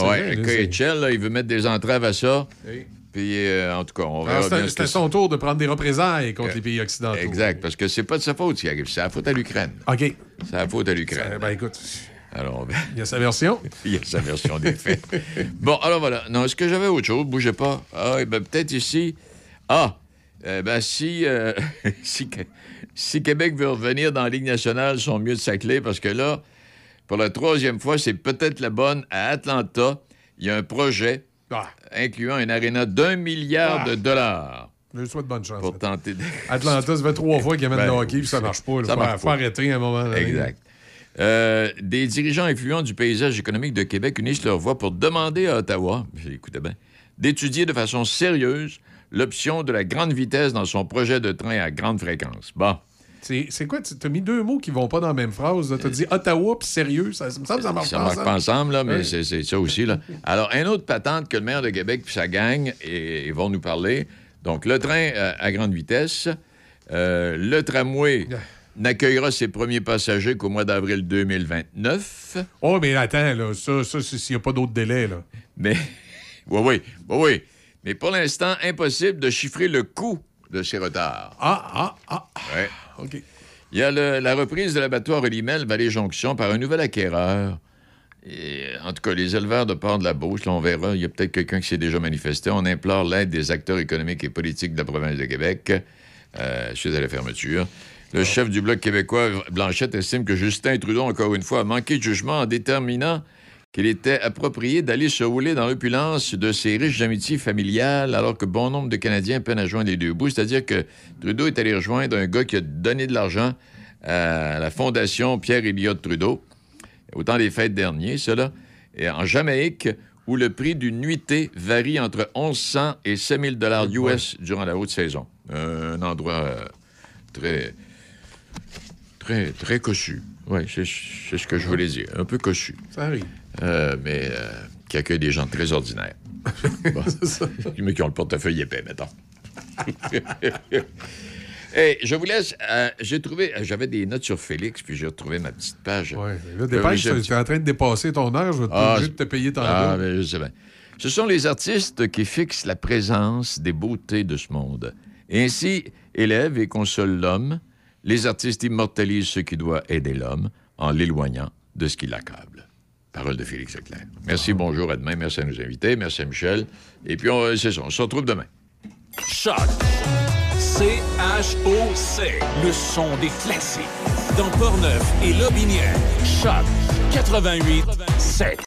Oui, KHL, là, il veut mettre des entraves à ça. Oui. Puis, euh, en tout cas, on Alors, verra C'était bien c'était son tour de prendre des représailles contre les pays occidentaux. Exact, parce que c'est pas de sa faute qui arrive, c'est la faute à l'Ukraine. OK. C'est la faute à l'Ukraine. Ben écoute, Alors, ben, il y a sa version. *laughs* il y a sa version des *laughs* faits. Bon, alors voilà. Non, est-ce que j'avais autre chose? Bougez pas. Ah, eh ben, peut-être ici. Ah, eh ben, si, euh, *laughs* si, si Québec veut revenir dans la Ligue nationale, ils sont mieux de sa clé parce que là, pour la troisième fois, c'est peut-être la bonne. À Atlanta, il y a un projet Ah. incluant une aréna d'un milliard Ah. de dollars Je lui souhaite bonne chance. pour tenter de... Atlanta, ça fait trois fois qu'il amène Ben, le hockey, puis ça marche pas. Il faut, arrêter à un moment donné. Exact. Euh, des dirigeants influents du paysage économique de Québec unissent leur voix pour demander à Ottawa, *laughs* écoutez bien, d'étudier de façon sérieuse l'option de la grande vitesse dans son projet de train à grande fréquence. Bon. C'est quoi? Tu as mis deux mots qui vont pas dans la même phrase. Tu as dit Ottawa puis sérieux. Ça, ça me semble que ça marche Ça pas marche ensemble. pas ensemble, là, mais Oui. c'est- ça aussi. Là. *laughs* Alors, un autre patente que le maire de Québec puis sa gang et, et vont nous parler. Donc, le train euh, à grande vitesse, euh, le tramway n'accueillera ses premiers passagers qu'au mois d'avril 2029. Oh, mais attends, là, ça, ça s'il n'y a pas d'autre délai. Là. Mais, oui, oui, oui, oui. Mais pour l'instant, impossible de chiffrer le coût de ces retards. Ah, ah, ah. Ouais. OK. Il y a le- la reprise de l'abattoir Olimel Vallée-Jonction par un nouvel acquéreur. Et, en tout cas, les éleveurs de porc de la Beauce, là, on verra. Il y a peut-être quelqu'un qui s'est déjà manifesté. On implore l'aide des acteurs économiques et politiques de la province de Québec euh, suite à la fermeture. Le chef du Bloc québécois, Blanchette, estime que Justin Trudeau, encore une fois, a manqué de jugement en déterminant qu'il était approprié d'aller se rouler dans l'opulence de ses riches amitiés familiales, alors que bon nombre de Canadiens peinent à joindre les deux bouts. C'est-à-dire que Trudeau est allé rejoindre un gars qui a donné de l'argent à la Fondation Pierre Elliott Trudeau, autant des fêtes derniers, cela, et en Jamaïque, où le prix d'une nuitée varie entre 1100 et 5000 dollars US durant la haute saison. Un endroit euh, très, très, très cossu. Oui, c'est c'est ce que je voulais dire. Un peu cossu. Ça arrive. Euh, mais euh, qui accueille des gens très ordinaires. *laughs* Bon. Mais qui ont le portefeuille épais, mettons. *laughs* Hey, je vous laisse. euh, j'ai trouvé. J'avais des notes sur Félix, puis j'ai retrouvé ma petite page. Là, Euh, dépêche, tu es en train de dépasser ton heure. Je vais Ah, obligé de te payer ton ah, mais je sais bien. Ce sont les artistes qui fixent la présence des beautés de ce monde. Et ainsi, élèvent et consolent l'homme. Les artistes immortalisent ce qui doit aider l'homme en l'éloignant de ce qui l'accable. Parole de Félix Leclerc. Merci, bonjour, à demain. Merci à nos invités. Merci à Michel. Et puis, on- c'est ça, on se retrouve demain. Choc. C-H-O-C. Le son des classiques. Dans Portneuf et Lobinière. Choc 88 7.